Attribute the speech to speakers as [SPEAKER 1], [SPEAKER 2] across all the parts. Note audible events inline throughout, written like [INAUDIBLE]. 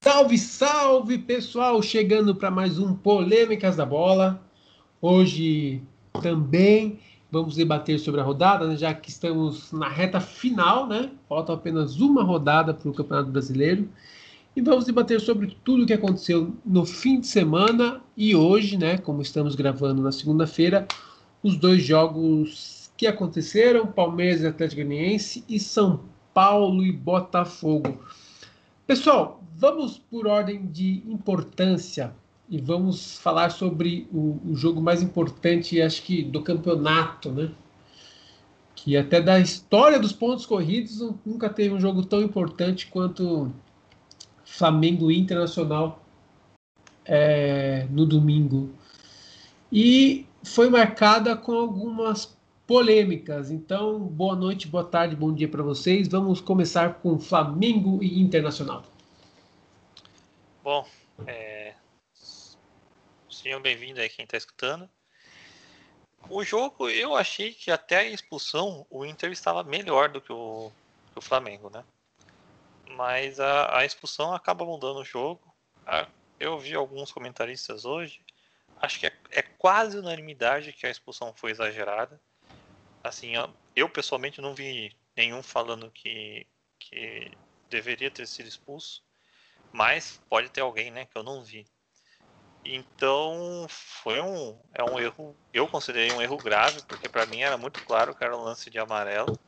[SPEAKER 1] Salve, salve, pessoal! Chegando para mais um Polêmicas da Bola. Hoje também vamos debater sobre a rodada, né, já que estamos na reta final, né? Falta apenas uma rodada para o Campeonato Brasileiro. E vamos debater sobre tudo o que aconteceu no fim de semana e hoje, né? Como estamos gravando na segunda-feira, os dois jogos que aconteceram: Palmeiras e Atlético Goianiense e São Paulo e Botafogo. Pessoal, vamos por ordem de importância e vamos falar sobre o, o jogo mais importante, acho que do campeonato, né? Que até da história dos pontos corridos nunca teve um jogo tão importante quanto Flamengo Internacional é, no domingo. E foi marcada com algumas polêmicas. Então, boa noite, boa tarde, bom dia para vocês. Vamos começar com Flamengo e Internacional.
[SPEAKER 2] Bom, é... sejam bem-vindos aí quem está escutando. O jogo, eu achei que até a expulsão o Inter estava melhor do que o, que o Flamengo, né? Mas a, a, expulsão acaba mudando o jogo. eu vi alguns comentaristas hoje. Acho que é, é, quase unanimidade que a expulsão foi exagerada. Assim, eu pessoalmente não vi nenhum falando que, que deveria ter sido expulso. Mas pode ter alguém, né, que eu não vi. Então, foi um é um erro, eu considerei um erro grave, porque para mim era muito claro que era um lance de amarelo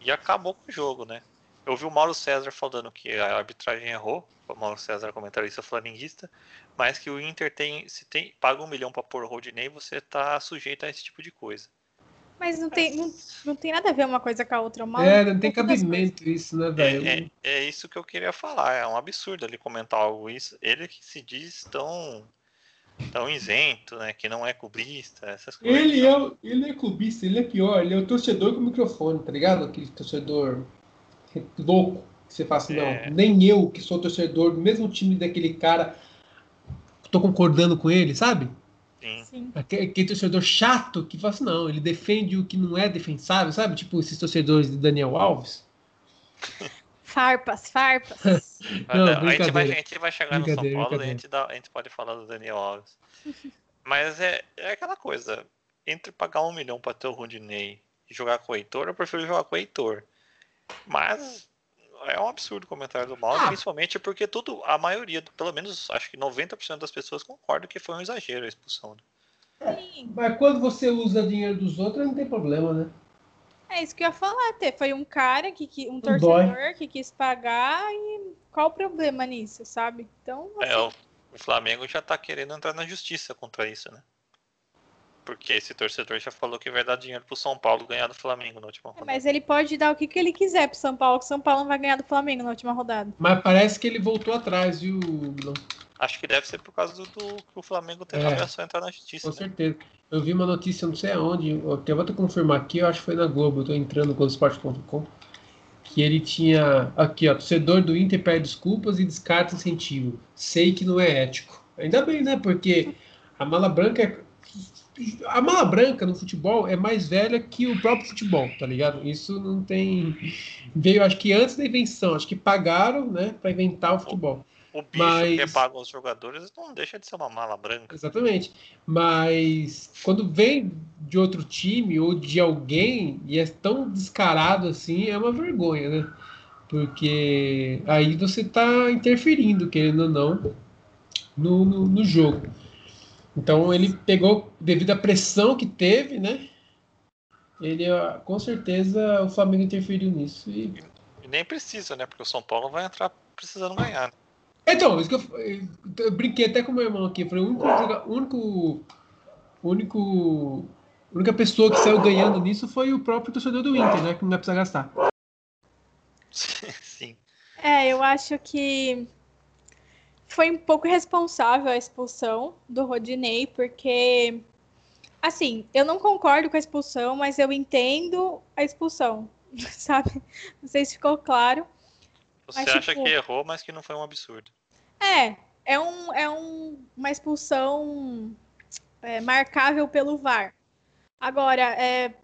[SPEAKER 2] e acabou com o jogo, né? Eu vi o Mauro César falando que a arbitragem errou, o Mauro César comentarista flamenguista, mas que o Inter tem se tem paga um milhão para pôr o Rodinei, você tá sujeito a esse tipo de coisa.
[SPEAKER 3] Mas não tem, não, não tem nada a ver uma coisa com a outra.
[SPEAKER 1] Uma é, não tem cabimento isso, né, velho?
[SPEAKER 2] É, é, é, isso que eu queria falar. É um absurdo ele comentar algo isso. Ele que se diz tão, tão isento, né? Que não é clubista, essas coisas.
[SPEAKER 1] Ele é, ele é clubista, ele é pior. Ele é o torcedor com o microfone, tá ligado? Aquele torcedor louco. Que você fala assim, é... não, nem eu que sou torcedor do mesmo time daquele cara, tô concordando com ele, sabe? Sim. Aquele, aquele, torcedor chato que fala assim, não, ele defende o que não é defensável, sabe? Tipo esses torcedores de Daniel Alves.
[SPEAKER 3] Farpas, farpas. [LAUGHS]
[SPEAKER 2] não, a, gente vai, a gente vai chegar no São Paulo e a gente, dá, a gente pode falar do Daniel Alves. Mas é, é aquela coisa, entre pagar um milhão para ter o Rudinei e jogar com o Heitor, eu prefiro jogar com o Heitor. Mas é um absurdo o comentário do Mauro, ah. principalmente porque tudo, a maioria, pelo menos acho que 90% das pessoas concordam que foi um exagero a expulsão.
[SPEAKER 1] Né? É, mas quando você usa dinheiro dos outros, não tem problema, né?
[SPEAKER 3] É isso que eu ia falar, até. Foi um cara, que, que um torcedor Dói. que quis pagar e qual o problema nisso, sabe? Então.
[SPEAKER 2] Assim... É, o, o Flamengo já tá querendo entrar na justiça contra isso, né? Porque esse torcedor já falou que vai dar dinheiro pro São Paulo ganhar do Flamengo na última rodada.
[SPEAKER 3] É, mas ele pode dar o que, que ele quiser pro São Paulo, que São Paulo não vai ganhar do Flamengo na última rodada.
[SPEAKER 1] Mas parece que ele voltou atrás, viu?
[SPEAKER 2] Acho que deve ser por causa do, do que o Flamengo tem é, a entrar na justiça.
[SPEAKER 1] Com né? certeza. Eu vi uma notícia, não sei aonde, eu vou te confirmar aqui, eu acho que foi na Globo, eu tô entrando no Globoesporte.com, que ele tinha. Aqui, ó, torcedor do Inter pede desculpas e descarta incentivo. Sei que não é ético. Ainda bem, né? Porque a mala branca é a mala branca no futebol é mais velha que o próprio futebol, tá ligado? Isso não tem. Veio, acho que antes da invenção, acho que pagaram, né, para inventar o futebol.
[SPEAKER 2] O, o bicho Mas... que paga os jogadores não deixa de ser uma mala branca.
[SPEAKER 1] Exatamente. Mas quando vem de outro time ou de alguém e é tão descarado assim, é uma vergonha, né? Porque aí você tá interferindo, querendo ou não, no, no, no jogo. Então ele pegou, devido à pressão que teve, né? Ele, com certeza, o Flamengo interferiu nisso. E...
[SPEAKER 2] e nem precisa, né? Porque o São Paulo vai entrar precisando ganhar. Né?
[SPEAKER 1] Então, isso que eu, eu, brinquei até com o meu irmão aqui. Foi o único, único, único, a única pessoa que saiu ganhando nisso foi o próprio torcedor do Inter, né? Que não vai precisar gastar. [LAUGHS]
[SPEAKER 2] Sim.
[SPEAKER 3] É, eu acho que foi um pouco responsável a expulsão do Rodinei, porque assim, eu não concordo com a expulsão, mas eu entendo a expulsão, [LAUGHS] sabe? Não sei se ficou claro.
[SPEAKER 2] Você mas, acha tipo, que errou, mas que não foi um absurdo.
[SPEAKER 3] É, é, um, é um, uma expulsão é, marcável pelo VAR. Agora, é,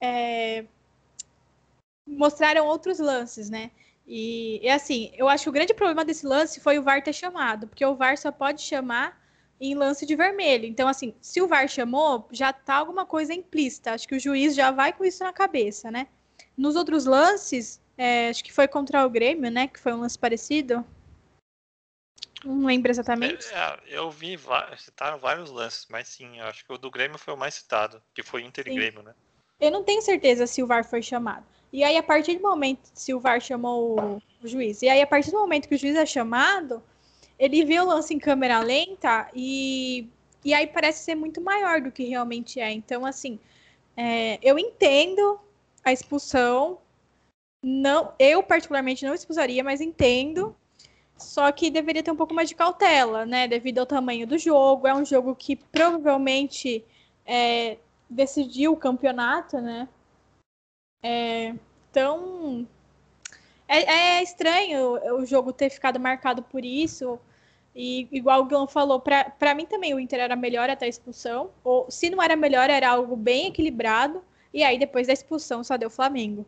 [SPEAKER 3] é, mostraram outros lances, né? E, e, assim, eu acho que o grande problema desse lance foi o VAR ter chamado, porque o VAR só pode chamar em lance de vermelho. Então, assim, se o VAR chamou, já tá alguma coisa implícita. Acho que o juiz já vai com isso na cabeça, né? Nos outros lances, é, acho que foi contra o Grêmio, né? Que foi um lance parecido. Não lembro exatamente.
[SPEAKER 2] É, é eu vi, citaram vários lances, mas sim, acho que o do Grêmio foi o mais citado, que foi Inter sim. e Grêmio, né?
[SPEAKER 3] Eu não tenho certeza se o VAR foi chamado. E aí, a partir do momento, se o VAR chamou o juiz, e aí, a partir do momento que o juiz é chamado, ele vê o lance em câmera lenta e, e aí parece ser muito maior do que realmente é. Então, assim, é, eu entendo a expulsão. Não, eu particularmente não expulsaria, mas entendo. Só que deveria ter um pouco mais de cautela, né? Devido ao tamanho do jogo. É um jogo que provavelmente é, decidiu o campeonato, né? É, então, é, é, estranho o jogo ter ficado marcado por isso. E igual o Guilherme falou, para mim também o Inter era melhor até a expulsão. Ou se não era melhor, era algo bem equilibrado. E aí depois da expulsão só deu Flamengo.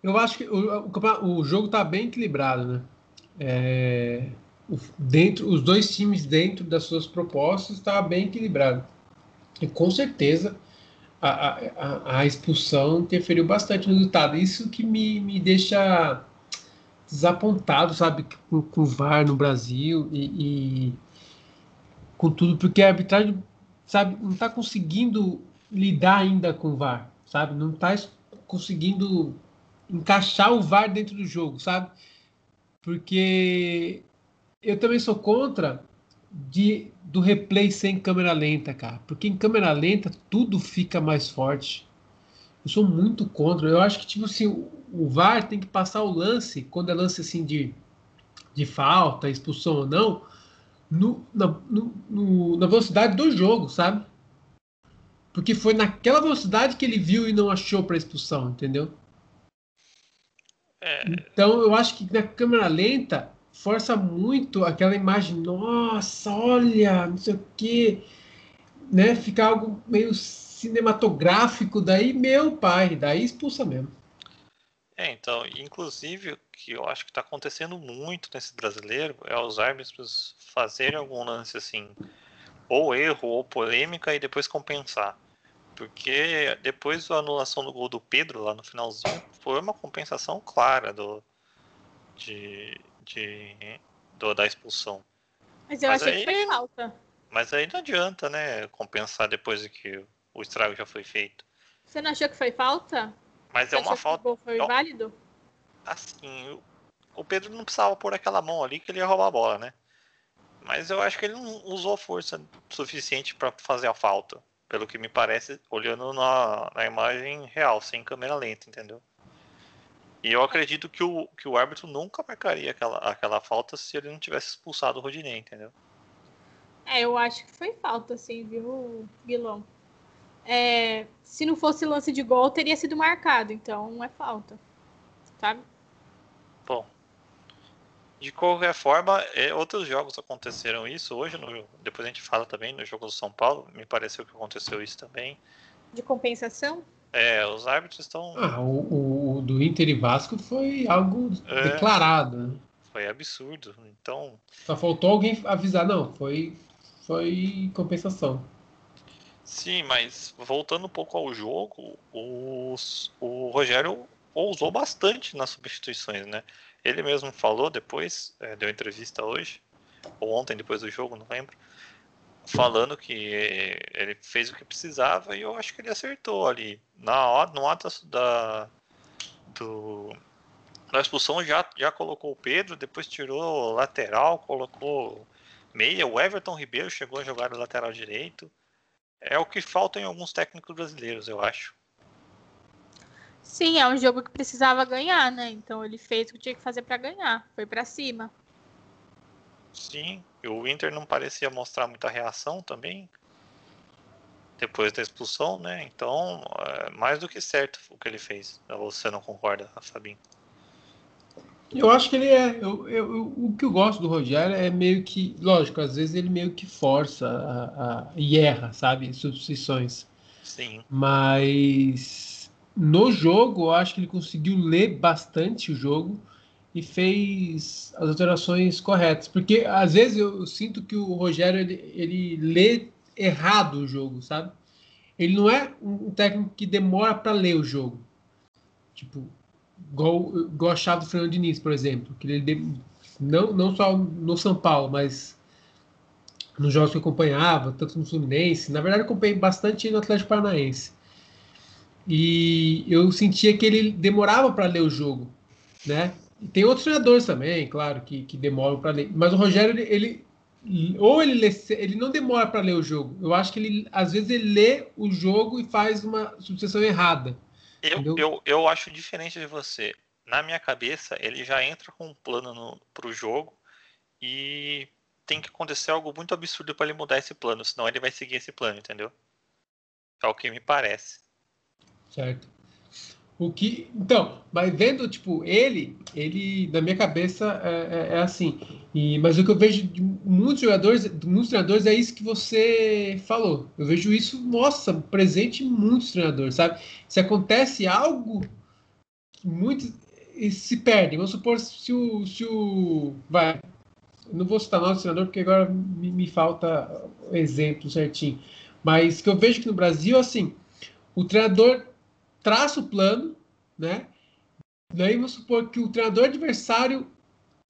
[SPEAKER 1] Eu acho que o, o, o jogo tá bem equilibrado, né? É, o, dentro, os dois times dentro das suas propostas está bem equilibrado. E com certeza a, a, expulsão interferiu bastante no resultado. Isso que me, me deixa desapontado, sabe, com, com o VAR no Brasil e, e com tudo, porque a arbitragem, sabe, não está conseguindo lidar ainda com o VAR, sabe, não está conseguindo encaixar o VAR dentro do jogo, sabe, porque eu também sou contra de, do replay sem câmera lenta, cara. Porque em câmera lenta tudo fica mais forte. Eu sou muito contra. Eu acho que, tipo assim, o, o VAR tem que passar o lance, quando é lance assim de, de falta, expulsão ou não, no, na, no, no, na velocidade do jogo, sabe? Porque foi naquela velocidade que ele viu e não achou para expulsão, entendeu? É... Então eu acho que na câmera lenta força muito aquela imagem, nossa, olha, não sei o quê, né? Fica algo meio cinematográfico, daí meu pai, daí expulsa mesmo.
[SPEAKER 2] É, então, inclusive o que eu acho que está acontecendo muito nesse brasileiro é os árbitros fazerem algum lance assim, ou erro ou polêmica e depois compensar. Porque depois da anulação do gol do Pedro lá no finalzinho, foi uma compensação clara do, de, de, do, da expulsão.
[SPEAKER 3] Mas eu mas achei aí, que foi falta.
[SPEAKER 2] Mas aí não adianta, né? Compensar depois de que o estrago já foi feito.
[SPEAKER 3] Você não achou que foi falta?
[SPEAKER 2] Mas Você é uma falta.
[SPEAKER 3] Que foi válido?
[SPEAKER 2] Assim, o Pedro não precisava pôr aquela mão ali que ele ia roubar a bola, né? Mas eu acho que ele não usou força suficiente para fazer a falta. Pelo que me parece, olhando na, na imagem real, sem câmera lenta, entendeu? E eu acredito que o, que o árbitro nunca marcaria aquela, aquela falta se ele não tivesse expulsado o Rodinei, entendeu?
[SPEAKER 3] É, eu acho que foi falta, sim, viu, Guilão? É, se não fosse lance de gol, teria sido marcado, então não é falta, sabe?
[SPEAKER 2] Bom, de qualquer forma, é, outros jogos aconteceram isso. Hoje, no, depois a gente fala também no jogo do São Paulo, me pareceu que aconteceu isso também.
[SPEAKER 3] De compensação?
[SPEAKER 2] É, os árbitros estão.
[SPEAKER 1] Ah, o, o, do Inter e Vasco foi algo é, declarado. Né?
[SPEAKER 2] Foi absurdo. Então.
[SPEAKER 1] Só faltou alguém avisar, não, foi, foi compensação.
[SPEAKER 2] Sim, mas voltando um pouco ao jogo, os, o Rogério ousou bastante nas substituições, né? Ele mesmo falou depois, é, deu entrevista hoje, ou ontem depois do jogo, não lembro, falando que ele fez o que precisava e eu acho que ele acertou ali. Na, no ato da, da expulsão já, já colocou o Pedro, depois tirou lateral, colocou meia. O Everton Ribeiro chegou a jogar no lateral direito. É o que falta em alguns técnicos brasileiros, eu acho.
[SPEAKER 3] Sim, é um jogo que precisava ganhar, né? Então ele fez o que tinha que fazer para ganhar, foi para cima.
[SPEAKER 2] Sim, o Inter não parecia mostrar muita reação também depois da expulsão, né? Então, é mais do que certo o que ele fez. Você não concorda, Fabinho?
[SPEAKER 1] Eu acho que ele é. Eu, eu, o que eu gosto do Rogério é meio que. Lógico, às vezes ele meio que força a, a, e erra, sabe? Substituições.
[SPEAKER 2] Sim.
[SPEAKER 1] Mas no jogo, eu acho que ele conseguiu ler bastante o jogo e fez as alterações corretas. Porque às vezes eu sinto que o Rogério ele, ele lê errado o jogo, sabe? Ele não é um técnico que demora para ler o jogo. Tipo, igual, igual a chave do Fernando Diniz, por exemplo. Que ele não, não só no São Paulo, mas nos jogos que eu acompanhava, tanto no Fluminense. Na verdade, eu acompanhei bastante no Atlético Paranaense. E eu sentia que ele demorava para ler o jogo, né? E tem outros treinadores também, claro, que, que demoram para ler. Mas o Rogério, ele ou ele, lê, ele não demora para ler o jogo. Eu acho que ele, às vezes, ele lê o jogo e faz uma substituição errada.
[SPEAKER 2] Eu, eu, eu acho diferente de você. Na minha cabeça, ele já entra com um plano para o jogo e tem que acontecer algo muito absurdo para ele mudar esse plano, senão ele vai seguir esse plano, entendeu? É o que me parece.
[SPEAKER 1] Certo. O que, então, mas vendo, tipo, ele, ele, na minha cabeça, é, é, é, assim. E, mas o que eu vejo de muitos jogadores, de muitos treinadores, é isso que você falou. Eu vejo isso, nossa, presente em muitos treinadores, sabe? Se acontece algo, muitos se perdem. Vamos supor se o. Se o vai. Não vou citar nosso treinador, porque agora me, me falta exemplo certinho. Mas que eu vejo que no Brasil, assim, o treinador traça o plano, né? Daí vamos supor que o treinador adversário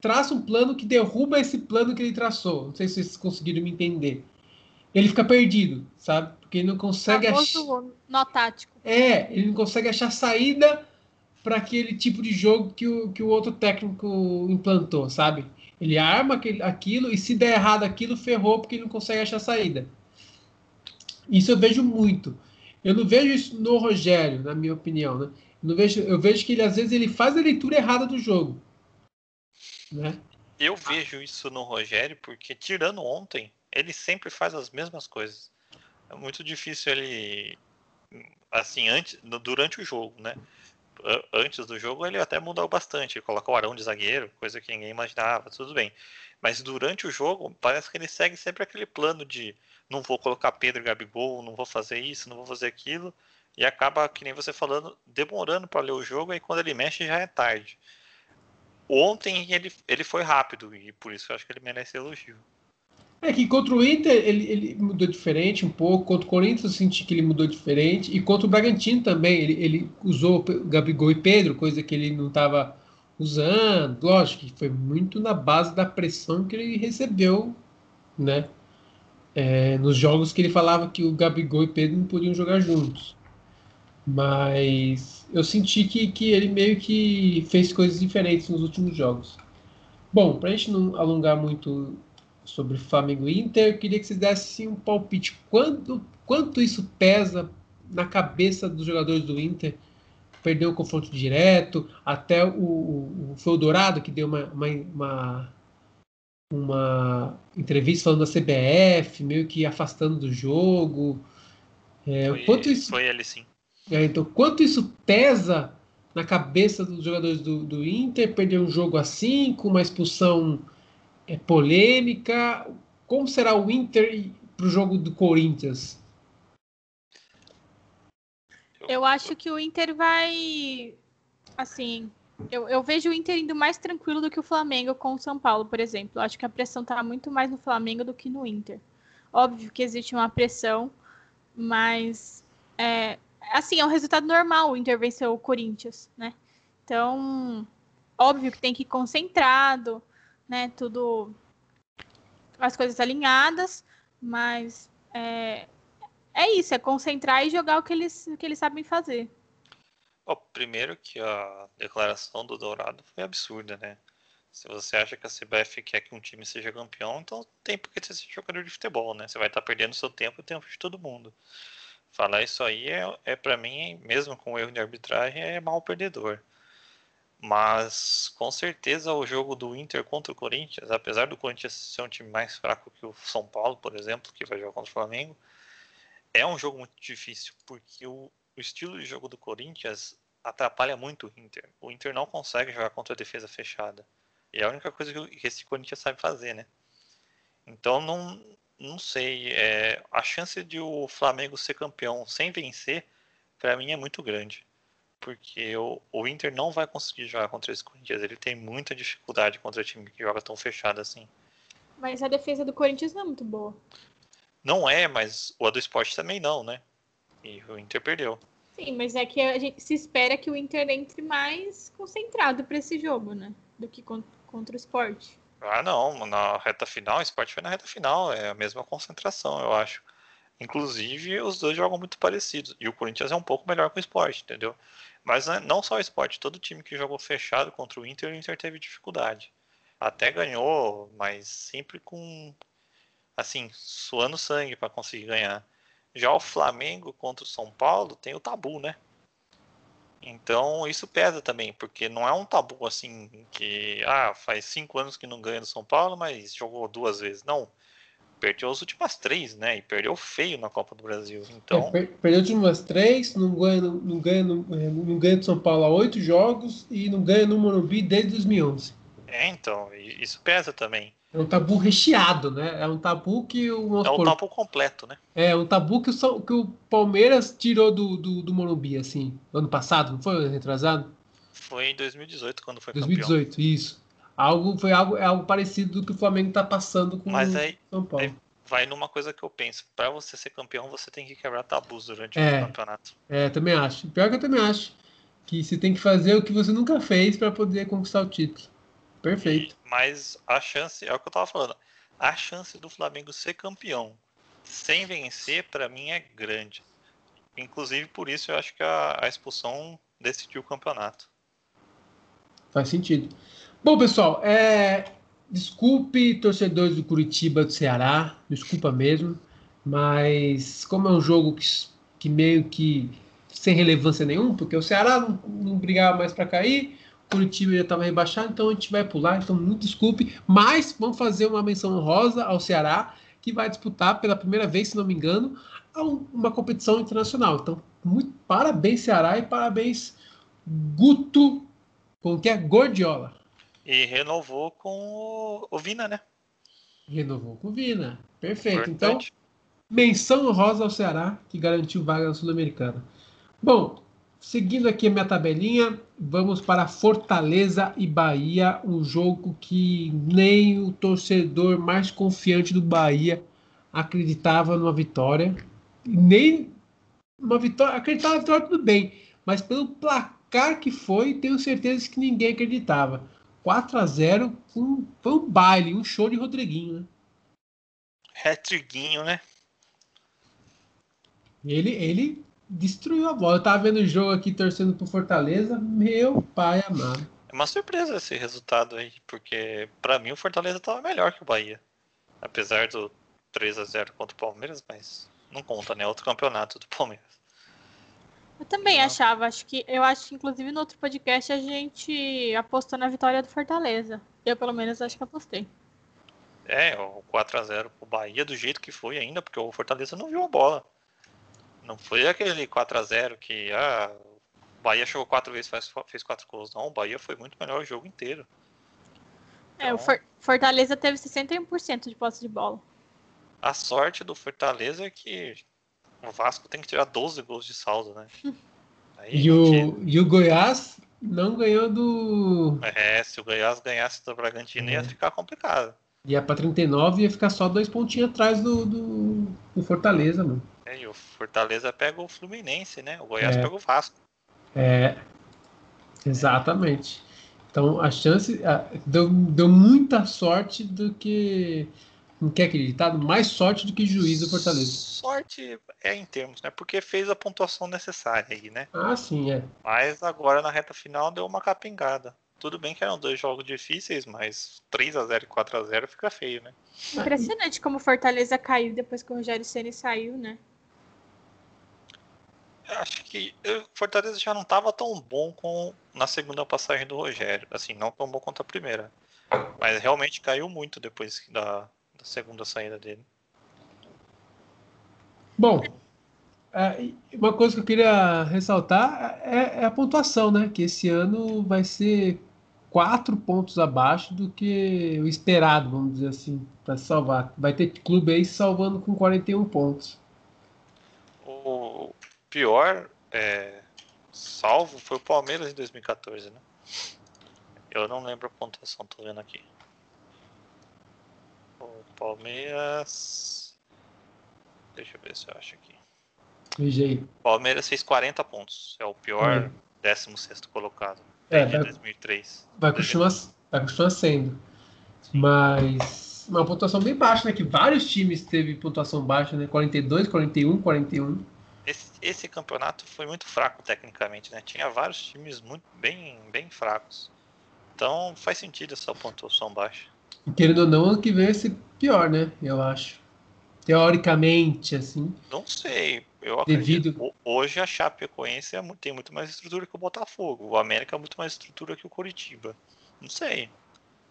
[SPEAKER 1] traça um plano que derruba esse plano que ele traçou. Não sei se vocês conseguiram me entender. Ele fica perdido, sabe? Porque ele não consegue
[SPEAKER 3] achar. Nó tático.
[SPEAKER 1] É, ele não consegue achar saída para aquele tipo de jogo que o, que o outro técnico implantou, sabe? Ele arma aquele, aquilo e se der errado aquilo, ferrou porque ele não consegue achar saída. Isso eu vejo muito. Eu não vejo isso no Rogério, na minha opinião, né? Eu, vejo, eu vejo que ele, às vezes, ele faz a leitura errada do jogo. Né?
[SPEAKER 2] Eu vejo isso no Rogério porque, tirando ontem, ele sempre faz as mesmas coisas. É muito difícil ele. Assim, antes, durante o jogo, né? Antes do jogo, ele até mudou bastante. Ele colocou o Arão de zagueiro, coisa que ninguém imaginava, tudo bem. Mas durante o jogo, parece que ele segue sempre aquele plano de não vou colocar Pedro e Gabigol, não vou fazer isso, não vou fazer aquilo, e acaba, que nem você falando, demorando para ler o jogo, e quando ele mexe já é tarde. Ontem ele, ele foi rápido, e por isso eu acho que ele merece elogio.
[SPEAKER 1] É que contra o Inter ele, ele mudou diferente um pouco, contra o Corinthians eu senti que ele mudou diferente, e contra o Bragantino também, ele, ele usou Gabigol e Pedro, coisa que ele não estava usando. Lógico que foi muito na base da pressão que ele recebeu, né? é, nos jogos que ele falava que o Gabigol e Pedro não podiam jogar juntos. Mas eu senti que, que ele meio que fez coisas diferentes nos últimos jogos. Bom, para a gente não alongar muito sobre Flamengo e Inter, queria que vocês dessem um palpite. Quanto, quanto isso pesa na cabeça dos jogadores do Inter? Perdeu o confronto direto, até o, o, o foi o Dourado que deu uma, uma, uma uma entrevista falando da CBF, meio que afastando do jogo.
[SPEAKER 2] É, foi, quanto isso, foi ele sim.
[SPEAKER 1] É, então, quanto isso pesa na cabeça dos jogadores do, do Inter, perder um jogo assim, com uma expulsão é, polêmica? Como será o Inter para o jogo do Corinthians?
[SPEAKER 3] Eu acho que o Inter vai, assim, eu, eu, vejo o Inter indo mais tranquilo do que o Flamengo com o São Paulo, por exemplo. Eu acho que a pressão está muito mais no Flamengo do que no Inter. Óbvio que existe uma pressão, mas é, assim, é um resultado normal o Inter vencer o Corinthians, né? Então, óbvio que tem que ir concentrado, né? Tudo as coisas alinhadas, mas é, é isso, é concentrar e jogar o que eles, o que eles sabem fazer.
[SPEAKER 2] Oh, primeiro que a declaração do Dourado foi absurda, né? Se você acha que a CBF quer que um time seja campeão, então tem por que você ser jogador de futebol, né? Você vai estar perdendo seu tempo e o tempo de todo mundo. Falar isso aí é, é para mim, mesmo com o erro de arbitragem, é mal perdedor. Mas com certeza o jogo do Inter contra o Corinthians, apesar do Corinthians ser um time mais fraco que o São Paulo, por exemplo, que vai jogar contra o Flamengo, é um jogo muito difícil, porque o, o estilo de jogo do Corinthians atrapalha muito o Inter. O Inter não consegue jogar contra a defesa fechada. E é a única coisa que esse Corinthians sabe fazer, né? Então não, não sei. É, a chance de o Flamengo ser campeão sem vencer, para mim, é muito grande. Porque o, o Inter não vai conseguir jogar contra esse Corinthians. Ele tem muita dificuldade contra time que joga tão fechado assim.
[SPEAKER 3] Mas a defesa do Corinthians não é muito boa.
[SPEAKER 2] Não é, mas o a do esporte também não, né? E o Inter perdeu.
[SPEAKER 3] Sim, mas é que a gente se espera que o Inter entre mais concentrado para esse jogo, né? Do que contra o esporte.
[SPEAKER 2] Ah, não, na reta final, o esporte foi na reta final, é a mesma concentração, eu acho. Inclusive, os dois jogam muito parecidos. E o Corinthians é um pouco melhor que o esporte, entendeu? Mas né, não só o esporte, todo time que jogou fechado contra o Inter, o Inter teve dificuldade. Até ganhou, mas sempre com, assim, suando sangue para conseguir ganhar. Já o Flamengo contra o São Paulo tem o tabu, né? Então isso pesa também, porque não é um tabu assim que ah, faz cinco anos que não ganha do São Paulo, mas jogou duas vezes. Não. Perdeu as últimas três, né? E perdeu feio na Copa do Brasil. Então...
[SPEAKER 1] É, perdeu as últimas três, não ganha, não, não, ganha, não, é, não ganha do São Paulo há oito jogos e não ganha no Morumbi desde 2011.
[SPEAKER 2] É, então, isso pesa também.
[SPEAKER 1] É um tabu recheado, né? É um tabu que o.
[SPEAKER 2] É um tabu completo, né?
[SPEAKER 1] É um tabu que o, que o Palmeiras tirou do, do, do Morumbi, assim, ano passado, não foi? Retrasado?
[SPEAKER 2] Foi em 2018, quando foi
[SPEAKER 1] 2018, campeão. isso. Algo, foi algo, é algo parecido do que o Flamengo está passando com
[SPEAKER 2] Mas aí, São Paulo. Aí vai numa coisa que eu penso. Para você ser campeão, você tem que quebrar tabus durante é, o campeonato.
[SPEAKER 1] É, também acho. Pior que eu também acho. Que você tem que fazer o que você nunca fez para poder conquistar o título. Perfeito.
[SPEAKER 2] E, mas a chance, é o que eu tava falando, a chance do Flamengo ser campeão sem vencer, para mim, é grande. Inclusive, por isso eu acho que a, a expulsão decidiu o campeonato.
[SPEAKER 1] Faz sentido. Bom, pessoal, é... desculpe torcedores do Curitiba do Ceará, desculpa mesmo, mas como é um jogo que, que meio que sem relevância nenhuma, porque o Ceará não, não brigava mais para cair, Curitiba já estava rebaixado, então a gente vai pular, então muito desculpe, mas vamos fazer uma menção honrosa ao Ceará, que vai disputar pela primeira vez, se não me engano, uma competição internacional. Então, muito parabéns Ceará e parabéns Guto, com que é Gordiola.
[SPEAKER 2] E renovou com o Vina, né?
[SPEAKER 1] Renovou com o Vina. Perfeito. Então, menção honrosa ao Ceará, que garantiu vaga na Sul-Americana. Bom, Seguindo aqui a minha tabelinha, vamos para Fortaleza e Bahia, um jogo que nem o torcedor mais confiante do Bahia acreditava numa vitória. Nem uma vitória, acreditava na vitória tudo bem, mas pelo placar que foi, tenho certeza que ninguém acreditava. 4 a 0 um, foi um baile, um show de Rodriguinho, né?
[SPEAKER 2] Retriguinho, né?
[SPEAKER 1] Ele, ele destruiu a bola. Eu tava vendo o jogo aqui torcendo pro Fortaleza, meu pai amado.
[SPEAKER 2] É uma surpresa esse resultado aí, porque para mim o Fortaleza tava melhor que o Bahia. Apesar do 3 a 0 contra o Palmeiras, mas não conta, né? Outro campeonato do Palmeiras.
[SPEAKER 3] Eu também não. achava, acho que eu acho que inclusive no outro podcast a gente apostou na vitória do Fortaleza. Eu pelo menos acho que apostei.
[SPEAKER 2] É, o 4 a 0 pro Bahia do jeito que foi ainda, porque o Fortaleza não viu a bola. Não foi aquele 4 a 0 que ah, o Bahia chegou quatro vezes fez, fez quatro gols. Não, o Bahia foi muito melhor o jogo inteiro.
[SPEAKER 3] É, o então, Fortaleza teve 61% de posse de bola.
[SPEAKER 2] A sorte do Fortaleza é que o Vasco tem que tirar 12 gols de saldo, né? [LAUGHS]
[SPEAKER 1] e, o, e o Goiás não ganhou do.
[SPEAKER 2] É, se o Goiás ganhasse do Bragantino é. ia ficar complicado.
[SPEAKER 1] Ia pra 39 e ia ficar só dois pontinhos atrás do, do, do Fortaleza, mano.
[SPEAKER 2] É, e o Fortaleza pega o Fluminense, né? O Goiás é. pega o Vasco.
[SPEAKER 1] É, exatamente. Então a chance a, deu, deu muita sorte do que. Não quer acreditar? Mais sorte do que juiz do Fortaleza.
[SPEAKER 2] Sorte é em termos, né? Porque fez a pontuação necessária aí, né?
[SPEAKER 1] Ah, sim, é.
[SPEAKER 2] Mas agora na reta final deu uma capengada. Tudo bem que eram dois jogos difíceis, mas 3 a 0 e 4 a 0 fica feio, né?
[SPEAKER 3] Impressionante como Fortaleza caiu depois que o Rogério Ceni saiu, né?
[SPEAKER 2] acho que o Fortaleza já não estava tão bom com na segunda passagem do Rogério. Assim, não tão bom quanto a primeira. Mas realmente caiu muito depois da segunda saída dele.
[SPEAKER 1] Bom, é, uma coisa que eu queria ressaltar é, é, a pontuação, né? Que esse ano vai ser quatro pontos abaixo do que o esperado, vamos dizer assim, para salvar. Vai ter clube aí salvando com 41 pontos.
[SPEAKER 2] O pior é, salvo foi o Palmeiras em 2014, né? Eu não lembro a pontuação, tô vendo aqui. O Palmeiras. Deixa eu ver se eu acho aqui.
[SPEAKER 1] Veja
[SPEAKER 2] Palmeiras fez 40 pontos. É o pior é. 16 colocado.
[SPEAKER 1] É, vai, 2003. Vai continuar, vai continuar sendo. Mas uma pontuação bem baixa, né? Que vários times teve pontuação baixa, né? 42, 41, 41.
[SPEAKER 2] Esse, esse campeonato foi muito fraco tecnicamente, né? Tinha vários times muito bem, bem fracos. Então faz sentido essa pontuação baixa.
[SPEAKER 1] Querendo ou não, ano que vem vai ser pior, né? Eu acho. Teoricamente, assim.
[SPEAKER 2] Não sei. Eu acredito. Devido... Hoje a Chapecoense é tem muito mais estrutura que o Botafogo. O América é muito mais estrutura que o Curitiba. Não sei.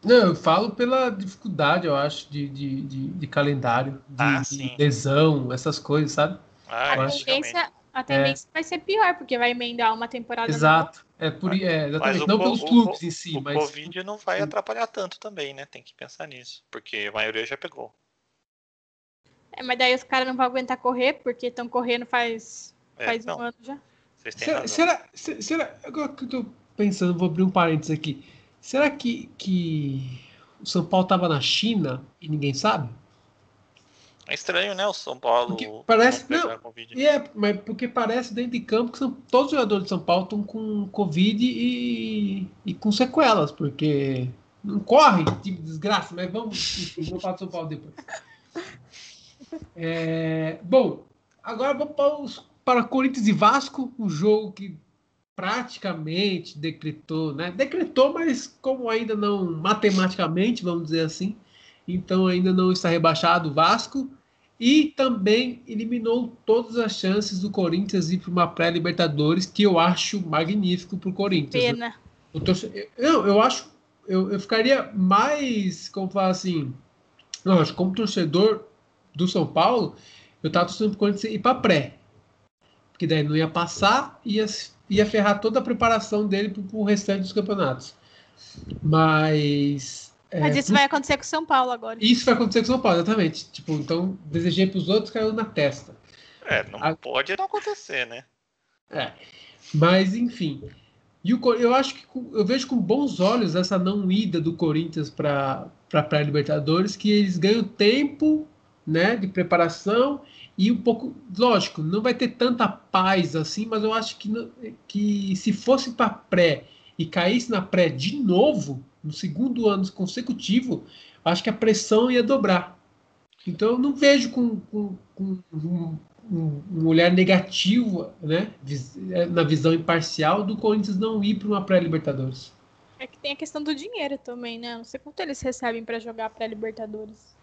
[SPEAKER 1] Não, eu falo pela dificuldade, eu acho, de, de, de, de calendário, de, ah, de, lesão, essas coisas, sabe?
[SPEAKER 3] Ah, a tendência, a tendência é. vai ser pior, porque vai emendar uma temporada.
[SPEAKER 1] Exato. Nova. É por é, exatamente, não pelos clubes o, em si,
[SPEAKER 2] o
[SPEAKER 1] mas.
[SPEAKER 2] O Covid não vai atrapalhar tanto também, né? Tem que pensar nisso. Porque a maioria já pegou.
[SPEAKER 3] É, mas daí os caras não vão aguentar correr, porque estão correndo faz, é, faz um ano já.
[SPEAKER 1] Será, será, será, Agora que eu tô pensando, vou abrir um parênteses aqui. Será que, que o São Paulo tava na China e ninguém sabe?
[SPEAKER 2] É estranho, né? O São Paulo.
[SPEAKER 1] Porque parece. Não, é, mas porque parece dentro de campo que são, todos os jogadores de São Paulo estão com Covid e, e com sequelas, porque não corre, tipo desgraça, mas vamos, vamos falar de São Paulo depois. É, bom, agora vamos para, os, para Corinthians e Vasco, um jogo que praticamente decretou, né? Decretou, mas como ainda não matematicamente, vamos dizer assim, então ainda não está rebaixado o Vasco e também eliminou todas as chances do Corinthians ir para uma pré-Libertadores, que eu acho magnífico para o Corinthians.
[SPEAKER 3] Pena.
[SPEAKER 1] Eu, eu, eu acho, eu, eu ficaria mais, como falar assim, não, acho como torcedor do São Paulo, eu tava torcendo pro Corinthians ir para pré. Porque daí não ia passar, ia, ia ferrar toda a preparação dele pro, pro restante dos campeonatos. Mas.
[SPEAKER 3] É, Mas isso vai acontecer com o São Paulo agora.
[SPEAKER 1] Isso vai acontecer com o São Paulo, exatamente. Tipo, então, desejei pros outros, caiu na testa.
[SPEAKER 2] É, não a... pode não acontecer, né?
[SPEAKER 1] É. Mas, enfim. E o, eu acho que eu vejo com bons olhos essa não ida do Corinthians para a pré-Libertadores, que eles ganham tempo né, de preparação e um pouco, lógico, não vai ter tanta paz assim, mas eu acho que, que se fosse para pré e caísse na pré de novo, no segundo ano consecutivo, acho que a pressão ia dobrar. Então eu não vejo com, com, com um, um, olhar negativo, né, na visão imparcial do Corinthians não ir para uma pré-Libertadores.
[SPEAKER 3] É que tem a questão do dinheiro também, né? Não sei quanto eles recebem para jogar pré-Libertadores.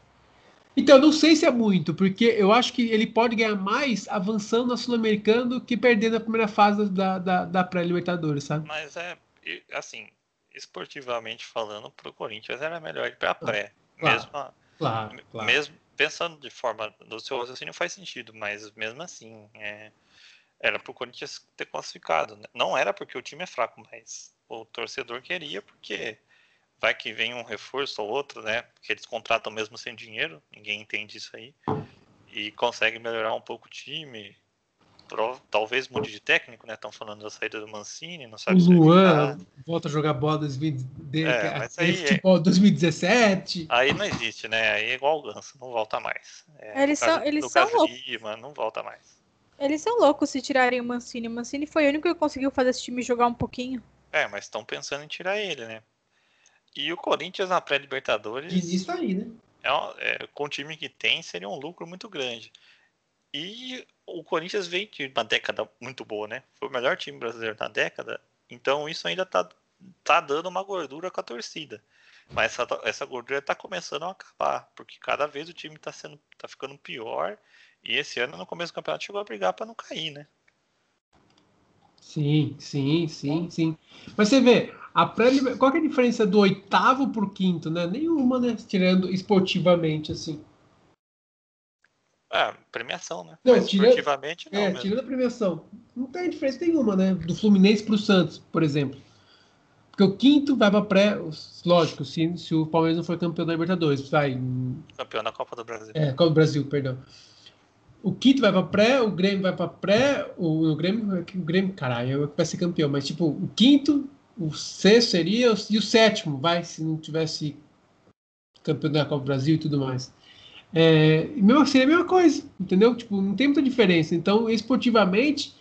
[SPEAKER 1] Então, eu não sei se é muito, porque eu acho que ele pode ganhar mais avançando na Sul-Americana do que perdendo a primeira fase da, da, da pré-Libertadores, sabe?
[SPEAKER 2] Mas é, assim, esportivamente falando, pro Corinthians era melhor ir pra pré. Claro, mesmo,
[SPEAKER 1] claro, claro.
[SPEAKER 2] mesmo pensando de forma do seu raciocínio faz sentido, mas mesmo assim, é, era pro Corinthians ter classificado. Né? Não era porque o time é fraco, mas o torcedor queria porque vai que vem um reforço ou outro, né? Que eles contratam mesmo sem dinheiro, ninguém entende isso aí. E consegue melhorar um pouco o time. Talvez mude de técnico, né? Estão falando da saída do Mancini, não sabe
[SPEAKER 1] o Luan volta a jogar bola 2000, é, mas aí, futebol 2017.
[SPEAKER 2] Aí não existe, né? Aí é igual o Ganso, não volta mais.
[SPEAKER 3] É, eles são, eles são loucos.
[SPEAKER 2] não volta mais.
[SPEAKER 3] Eles são loucos se tirarem o Mancini. O Mancini foi o único que conseguiu fazer esse time jogar um pouquinho.
[SPEAKER 2] É, mas estão pensando em tirar ele, né? E o Corinthians na pré-Libertadores.
[SPEAKER 1] Isso aí, né?
[SPEAKER 2] É, é, com o time que tem, seria um lucro muito grande. E o Corinthians vem de uma década muito boa, né? Foi o melhor time brasileiro na década. Então isso ainda tá, tá dando uma gordura com a torcida. Mas essa, essa gordura está começando a acabar, porque cada vez o time está sendo tá ficando pior. E esse ano, no começo do campeonato, chegou a brigar para não cair, né?
[SPEAKER 1] Sim, sim, sim, sim. Mas você vê, a pré qual é a diferença do oitavo pro quinto, né? Nenhuma, né? Tirando esportivamente, assim.
[SPEAKER 2] É, premiação, né?
[SPEAKER 1] Não,
[SPEAKER 2] Mas
[SPEAKER 1] tira-
[SPEAKER 2] esportivamente não.
[SPEAKER 1] É,
[SPEAKER 2] mesmo.
[SPEAKER 1] tirando a premiação. Não tem diferença nenhuma, né? Do Fluminense pro Santos, por exemplo. Porque o quinto vai pra pré. Lógico, se, se o Palmeiras não for campeão da Libertadores, vai.
[SPEAKER 2] Campeão da Copa do Brasil.
[SPEAKER 1] É, Copa do Brasil, perdão. O quinto vai pra pré, o Grêmio vai pra pré, o, o Grêmio. O Grêmio, caralho, vai ser campeão, mas tipo, o quinto, o sexto seria, e o sétimo, vai, se não tivesse campeão da Copa do Brasil e tudo mais. É, e mesmo assim, é a mesma coisa, entendeu? Tipo, não tem muita diferença. Então, esportivamente,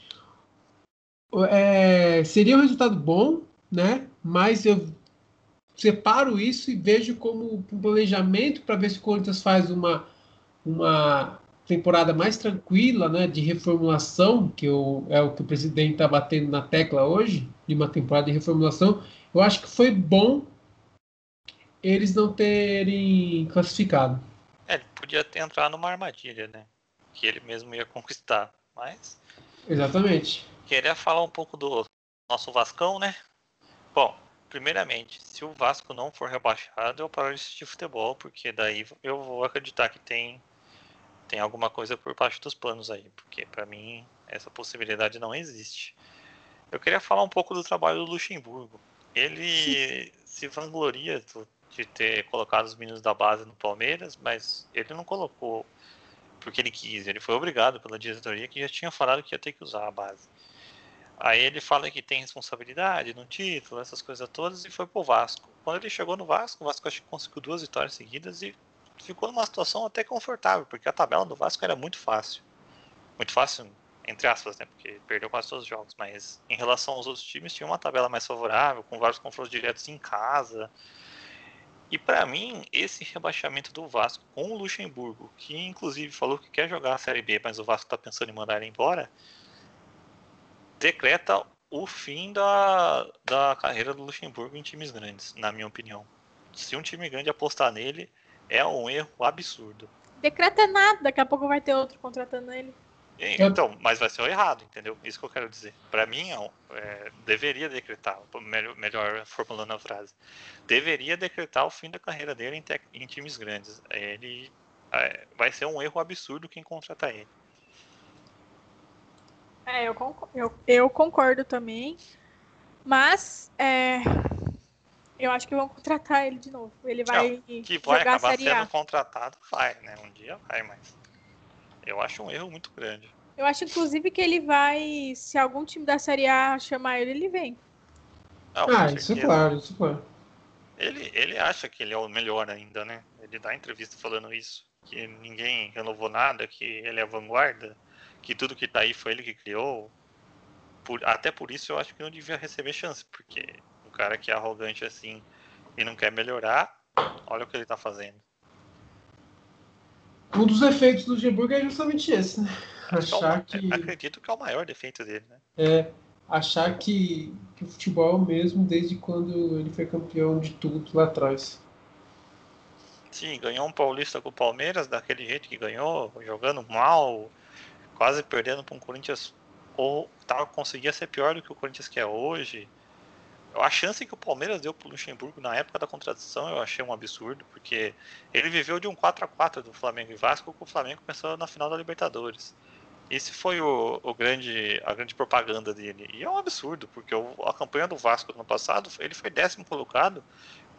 [SPEAKER 1] é, seria um resultado bom, né? Mas eu separo isso e vejo como um planejamento para ver se o Corinthians faz uma, uma temporada mais tranquila, né? De reformulação, que o, é o que o presidente está batendo na tecla hoje, de uma temporada de reformulação. Eu acho que foi bom eles não terem classificado.
[SPEAKER 2] É, ele podia ter entrado numa armadilha, né? Que ele mesmo ia conquistar. Mas
[SPEAKER 1] Exatamente.
[SPEAKER 2] queria falar um pouco do nosso Vascão, né? Bom, primeiramente, se o Vasco não for rebaixado, eu paro de assistir futebol, porque daí eu vou acreditar que tem, tem alguma coisa por baixo dos panos aí, porque pra mim essa possibilidade não existe. Eu queria falar um pouco do trabalho do Luxemburgo. Ele [LAUGHS] se vangloria do- de ter colocado os meninos da base no Palmeiras, mas ele não colocou porque ele quis, ele foi obrigado pela diretoria que já tinha falado que ia ter que usar a base. Aí ele fala que tem responsabilidade no título, essas coisas todas, e foi pro Vasco. Quando ele chegou no Vasco, o Vasco acho que conseguiu duas vitórias seguidas e ficou numa situação até confortável, porque a tabela do Vasco era muito fácil. Muito fácil, entre aspas, né? Porque perdeu quase todos os jogos, mas em relação aos outros times, tinha uma tabela mais favorável, com vários confrontos diretos em casa. E pra mim, esse rebaixamento do Vasco com o Luxemburgo, que inclusive falou que quer jogar a Série B, mas o Vasco tá pensando em mandar ele embora, decreta o fim da, da carreira do Luxemburgo em times grandes, na minha opinião. Se um time grande apostar nele, é um erro absurdo.
[SPEAKER 3] Decreta nada, daqui a pouco vai ter outro contratando ele.
[SPEAKER 2] Então, mas vai ser o errado, entendeu? Isso que eu quero dizer. Pra mim, é deveria decretar, melhor, melhor formulando a frase, deveria decretar o fim da carreira dele em, tec- em times grandes. Ele é, vai ser um erro absurdo quem contratar ele.
[SPEAKER 3] É, eu concordo, eu, eu concordo também. Mas é, eu acho que vão contratar ele de novo. Ele vai
[SPEAKER 2] Que vai acabar sendo contratado, vai, né? Um dia vai, mas eu acho um erro muito grande.
[SPEAKER 3] Eu acho, inclusive, que ele vai. Se algum time da Série A chamar ele, ele vem.
[SPEAKER 2] Não,
[SPEAKER 1] Ah, isso é claro, isso é claro.
[SPEAKER 2] Ele, ele acha que ele é o melhor ainda, né? Ele dá entrevista falando isso. Que ninguém renovou nada, que ele é a vanguarda, que tudo que tá aí foi ele que criou. Por- até por isso eu acho que não devia receber chance, porque um cara que é arrogante assim e não quer melhorar, olha o que ele tá fazendo.
[SPEAKER 1] Um dos efeitos do Luxemburgo é justamente esse, né?
[SPEAKER 2] Que é o
[SPEAKER 1] Achar
[SPEAKER 2] ma-
[SPEAKER 1] que,
[SPEAKER 2] Acredito que é o maior defeito dele, né?
[SPEAKER 1] é, achar que, que o futebol é o mesmo desde quando ele foi campeão de tudo lá atrás.
[SPEAKER 2] Sim, ganhou um paulista com o Palmeiras daquele jeito que ganhou, jogando mal, quase perdendo para um Corinthians ou tava, conseguia ser pior do que o Corinthians que é hoje. A chance que o Palmeiras deu pro Luxemburgo na época da contratação eu achei um absurdo, porque ele viveu de um 4 a 4 do Flamengo e Vasco com o Flamengo pensando na final da Libertadores. Esse foi o, o grande, a grande propaganda dele. E é um absurdo, porque o- a campanha do Vasco no passado, ele foi décimo colocado,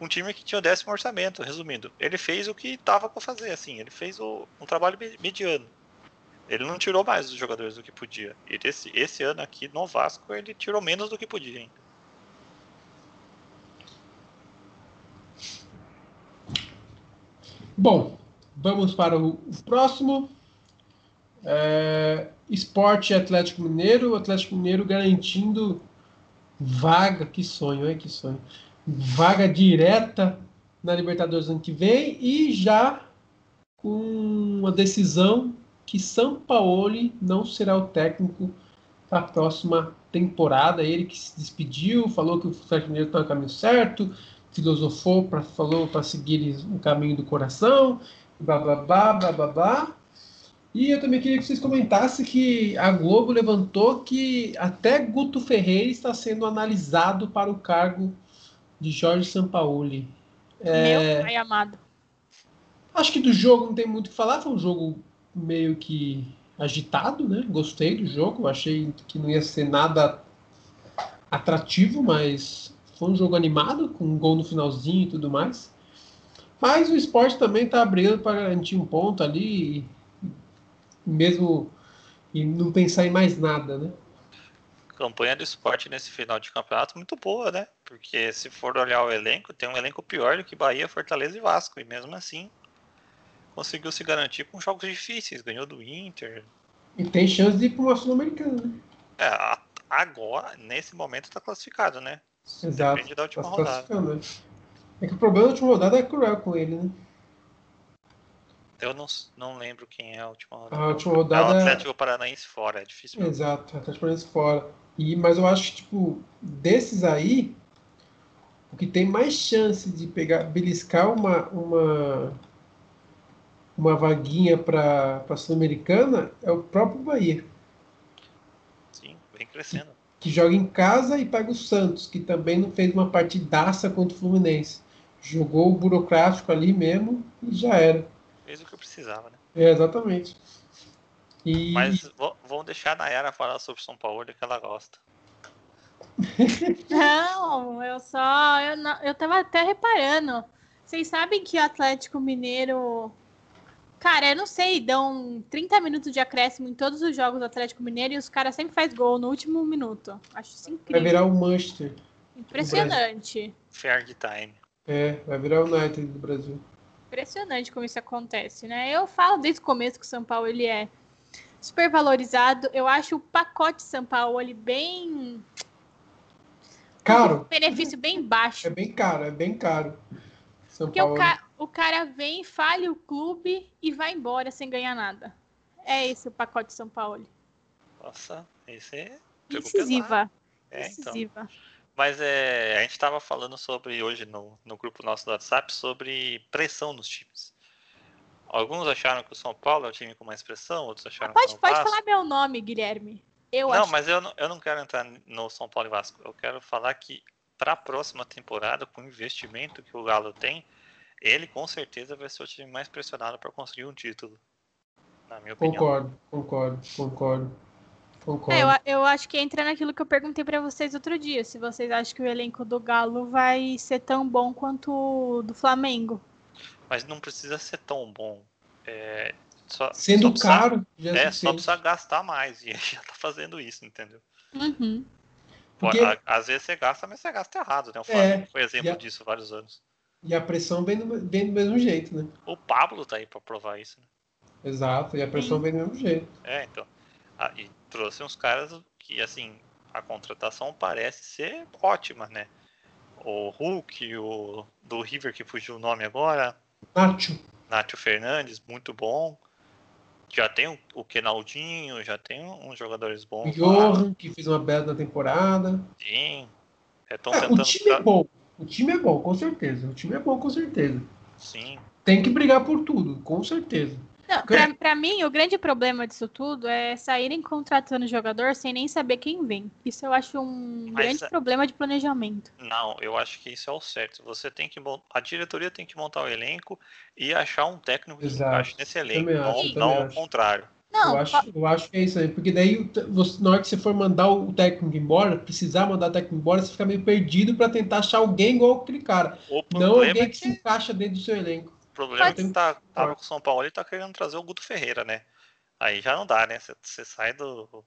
[SPEAKER 2] um time que tinha o décimo orçamento, resumindo. Ele fez o que estava para fazer, assim, ele fez o, um trabalho me- mediano. Ele não tirou mais dos jogadores do que podia. E esse, esse ano aqui no Vasco, ele tirou menos do que podia ainda.
[SPEAKER 1] Bom, vamos para o, próximo. É, Esporte Atlético Mineiro. O Atlético Mineiro garantindo vaga. Que sonho, hein? Que sonho. Vaga direta na Libertadores ano que vem e já com uma decisão que São Paulo não será o técnico da próxima temporada. Ele que se despediu, falou que o Atlético Mineiro está no caminho certo, filosofou, pra, falou para seguir o caminho do coração, blá blá blá blá blá blá. E eu também queria que vocês comentassem que a Globo levantou que até Guto Ferreira está sendo analisado para o cargo de Jorge Sampaoli.
[SPEAKER 3] É... Meu pai amado.
[SPEAKER 1] Acho que do jogo não tem muito o que falar, foi um jogo meio que agitado, né? Gostei do jogo, achei que não ia ser nada atrativo, mas foi um jogo animado, com um gol no finalzinho e tudo mais. Mas o esporte também está brigando para garantir um ponto ali mesmo e não pensar em mais nada, né?
[SPEAKER 2] Campanha do esporte nesse final de campeonato muito boa, né? Porque se for olhar o elenco, tem um elenco pior do que Bahia, Fortaleza e Vasco. E mesmo assim, conseguiu se garantir com jogos difíceis. Ganhou do Inter.
[SPEAKER 1] E tem chance de ir para uma Sul-Americana, né?
[SPEAKER 2] É, agora, nesse momento, está classificado, né?
[SPEAKER 1] Exato. Depende da última tá rodada. É que o problema da última rodada é cruel com ele, né?
[SPEAKER 2] Eu não, não lembro quem é a última rodada.
[SPEAKER 1] A última rodada
[SPEAKER 2] é o Atlético Paranaense fora, é difícil.
[SPEAKER 1] Mesmo. Exato, Atlético Paranaense fora. E, mas eu acho que, tipo, desses aí, o que tem mais chance de pegar, beliscar uma, uma, uma vaguinha para a Sul-Americana é o próprio Bahia.
[SPEAKER 2] Sim, vem crescendo.
[SPEAKER 1] Que, joga em casa e pega o Santos, que também não fez uma partidaça contra o Fluminense. Jogou o burocrático ali mesmo e já era
[SPEAKER 2] fez o que eu precisava, né?
[SPEAKER 1] É, exatamente.
[SPEAKER 2] E... Mas vamos deixar a Nayara falar sobre São Paulo, que ela gosta.
[SPEAKER 3] Não, eu só. Eu, não, eu tava até reparando. Vocês sabem que o Atlético Mineiro. Cara, eu não sei, dão 30 minutos de acréscimo em todos os jogos do Atlético Mineiro e os caras sempre faz gol no último minuto. Acho isso incrível.
[SPEAKER 1] Vai virar o Manchester.
[SPEAKER 3] Impressionante.
[SPEAKER 2] Fair time.
[SPEAKER 1] É, vai virar o United do Brasil
[SPEAKER 3] impressionante como isso acontece, né? Eu falo desde o começo que o São Paulo ele é super valorizado. Eu acho o pacote São Paulo ele bem
[SPEAKER 1] caro. Um
[SPEAKER 3] benefício bem baixo.
[SPEAKER 1] É bem caro, é bem caro.
[SPEAKER 3] São Porque Paulo... o, ca... o cara vem, falha o clube e vai embora sem ganhar nada. É esse o pacote São Paulo.
[SPEAKER 2] Nossa, esse é
[SPEAKER 3] decisiva.
[SPEAKER 2] É, decisiva. Então. Mas é, a gente estava falando sobre hoje no, no grupo nosso do WhatsApp sobre pressão nos times. Alguns acharam que o São Paulo é o time com mais pressão, outros acharam
[SPEAKER 3] pode,
[SPEAKER 2] que o
[SPEAKER 3] Pode Vasco... falar meu nome, Guilherme. Eu
[SPEAKER 2] não,
[SPEAKER 3] acho...
[SPEAKER 2] mas eu não, eu não quero entrar no São Paulo e Vasco. Eu quero falar que para a próxima temporada, com o investimento que o Galo tem, ele com certeza vai ser o time mais pressionado para conseguir um título. Na minha opinião.
[SPEAKER 1] Concordo, concordo, concordo.
[SPEAKER 3] É, eu, eu, acho que entra naquilo que eu perguntei para vocês outro dia, se vocês acham que o elenco do Galo vai ser tão bom quanto o do Flamengo.
[SPEAKER 2] Mas não precisa ser tão bom. É, só,
[SPEAKER 1] Sendo
[SPEAKER 2] só
[SPEAKER 1] caro,
[SPEAKER 2] precisa, é, só precisa gastar mais. E [LAUGHS] já tá fazendo isso, entendeu?
[SPEAKER 3] Uhum.
[SPEAKER 2] Porque... às vezes você gasta, mas você gasta errado, né? O Flamengo é, foi exemplo a... disso vários anos.
[SPEAKER 1] E a pressão vem do, vem do mesmo jeito, né?
[SPEAKER 2] O Pablo tá aí pra provar isso, né?
[SPEAKER 1] Exato, e a pressão Sim. vem do mesmo jeito.
[SPEAKER 2] É, então. Ah, e trouxe uns caras que, assim, a contratação parece ser ótima, né? O Hulk, o do River que fugiu o nome agora.
[SPEAKER 1] Nacho.
[SPEAKER 2] Nacho Fernandes, muito bom. Já tem o, Kenaldinho, já tem uns jogadores bons.
[SPEAKER 1] O Johan, que fez uma bela temporada.
[SPEAKER 2] Sim.
[SPEAKER 1] É, é, o time é bom. O time é bom, com certeza. O time é bom, com certeza.
[SPEAKER 2] Sim.
[SPEAKER 1] Tem que brigar por tudo, com certeza.
[SPEAKER 3] Pra, mim, o grande problema disso tudo é saírem contratando jogador sem nem saber quem vem. Isso eu acho um Mas, grande é problema de planejamento.
[SPEAKER 2] Não, eu acho que isso é o certo. Você tem que a diretoria tem que montar o elenco e achar um técnico que Exato. encaixe nesse elenco, acho, não, não o contrário.
[SPEAKER 1] Não, eu, acho, eu acho que é isso aí, porque daí você, na hora que você for mandar o técnico embora, precisar mandar o técnico embora, você fica meio perdido para tentar achar alguém igual aquele cara. não alguém é que, que se encaixa dentro do seu elenco.
[SPEAKER 2] O problema Pode... é que tá, tava com o São Paulo ele tá querendo trazer o Guto Ferreira, né? Aí já não dá, né? Você sai do.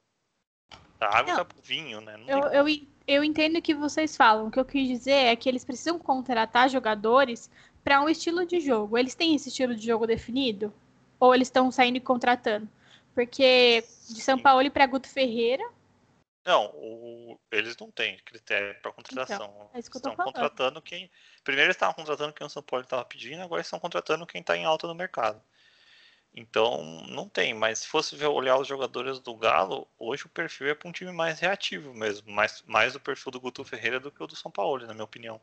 [SPEAKER 2] Da água não, pro vinho, né?
[SPEAKER 3] eu, eu, eu entendo o que vocês falam. O que eu quis dizer é que eles precisam contratar jogadores para um estilo de jogo. Eles têm esse estilo de jogo definido? Ou eles estão saindo e contratando? Porque de São Paulo para Guto Ferreira,
[SPEAKER 2] não, o, eles não têm critério para contratação. Então, é estão contratando quem. Primeiro eles estavam contratando quem o São Paulo estava pedindo, agora estão contratando quem está em alta no mercado. Então, não tem, mas se fosse ver, olhar os jogadores do Galo, hoje o perfil é para um time mais reativo mesmo, mais, mais o perfil do Guto Ferreira do que o do São Paulo, na minha opinião.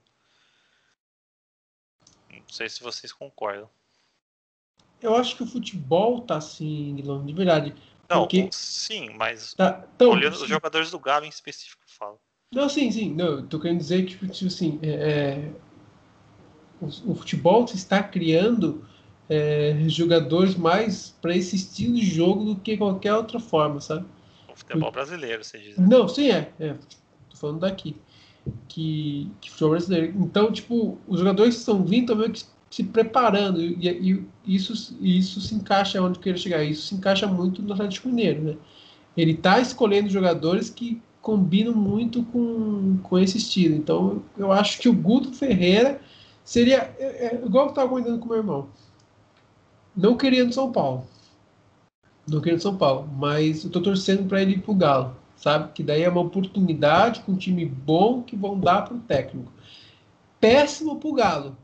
[SPEAKER 2] Não sei se vocês concordam.
[SPEAKER 1] Eu acho que o futebol tá assim, Guilherme, de verdade.
[SPEAKER 2] Não,
[SPEAKER 1] Porque-
[SPEAKER 2] sim, mas
[SPEAKER 1] Tá, então,
[SPEAKER 2] olhando
[SPEAKER 1] sim.
[SPEAKER 2] os jogadores do Galo em específico, falo.
[SPEAKER 1] Não, sim, sim. Não, eu tô querendo dizer que, tipo assim, é, é, o, o futebol está criando é, jogadores mais para esse estilo de jogo do que qualquer outra forma, sabe?
[SPEAKER 2] O futebol brasileiro, você diz. né?
[SPEAKER 1] Não, sim, é. é tô falando daqui. Que, que futebol brasileiro. Então, tipo, os jogadores que estão vindo estão meio que se preparando. E, e isso, isso se encaixa onde quero chegar. Isso se encaixa muito no Atlético Mineiro, né? Ele tá escolhendo jogadores que combinam muito com, com esse estilo. Então, eu acho que o Guto Ferreira seria. É, é, igual eu estava comentando com meu irmão. Não queria no São Paulo. Não queria no São Paulo. Mas eu tô torcendo para ele ir pro Galo. Sabe? Que daí é uma oportunidade com um time bom que vão dar pro técnico. Péssimo pro Galo.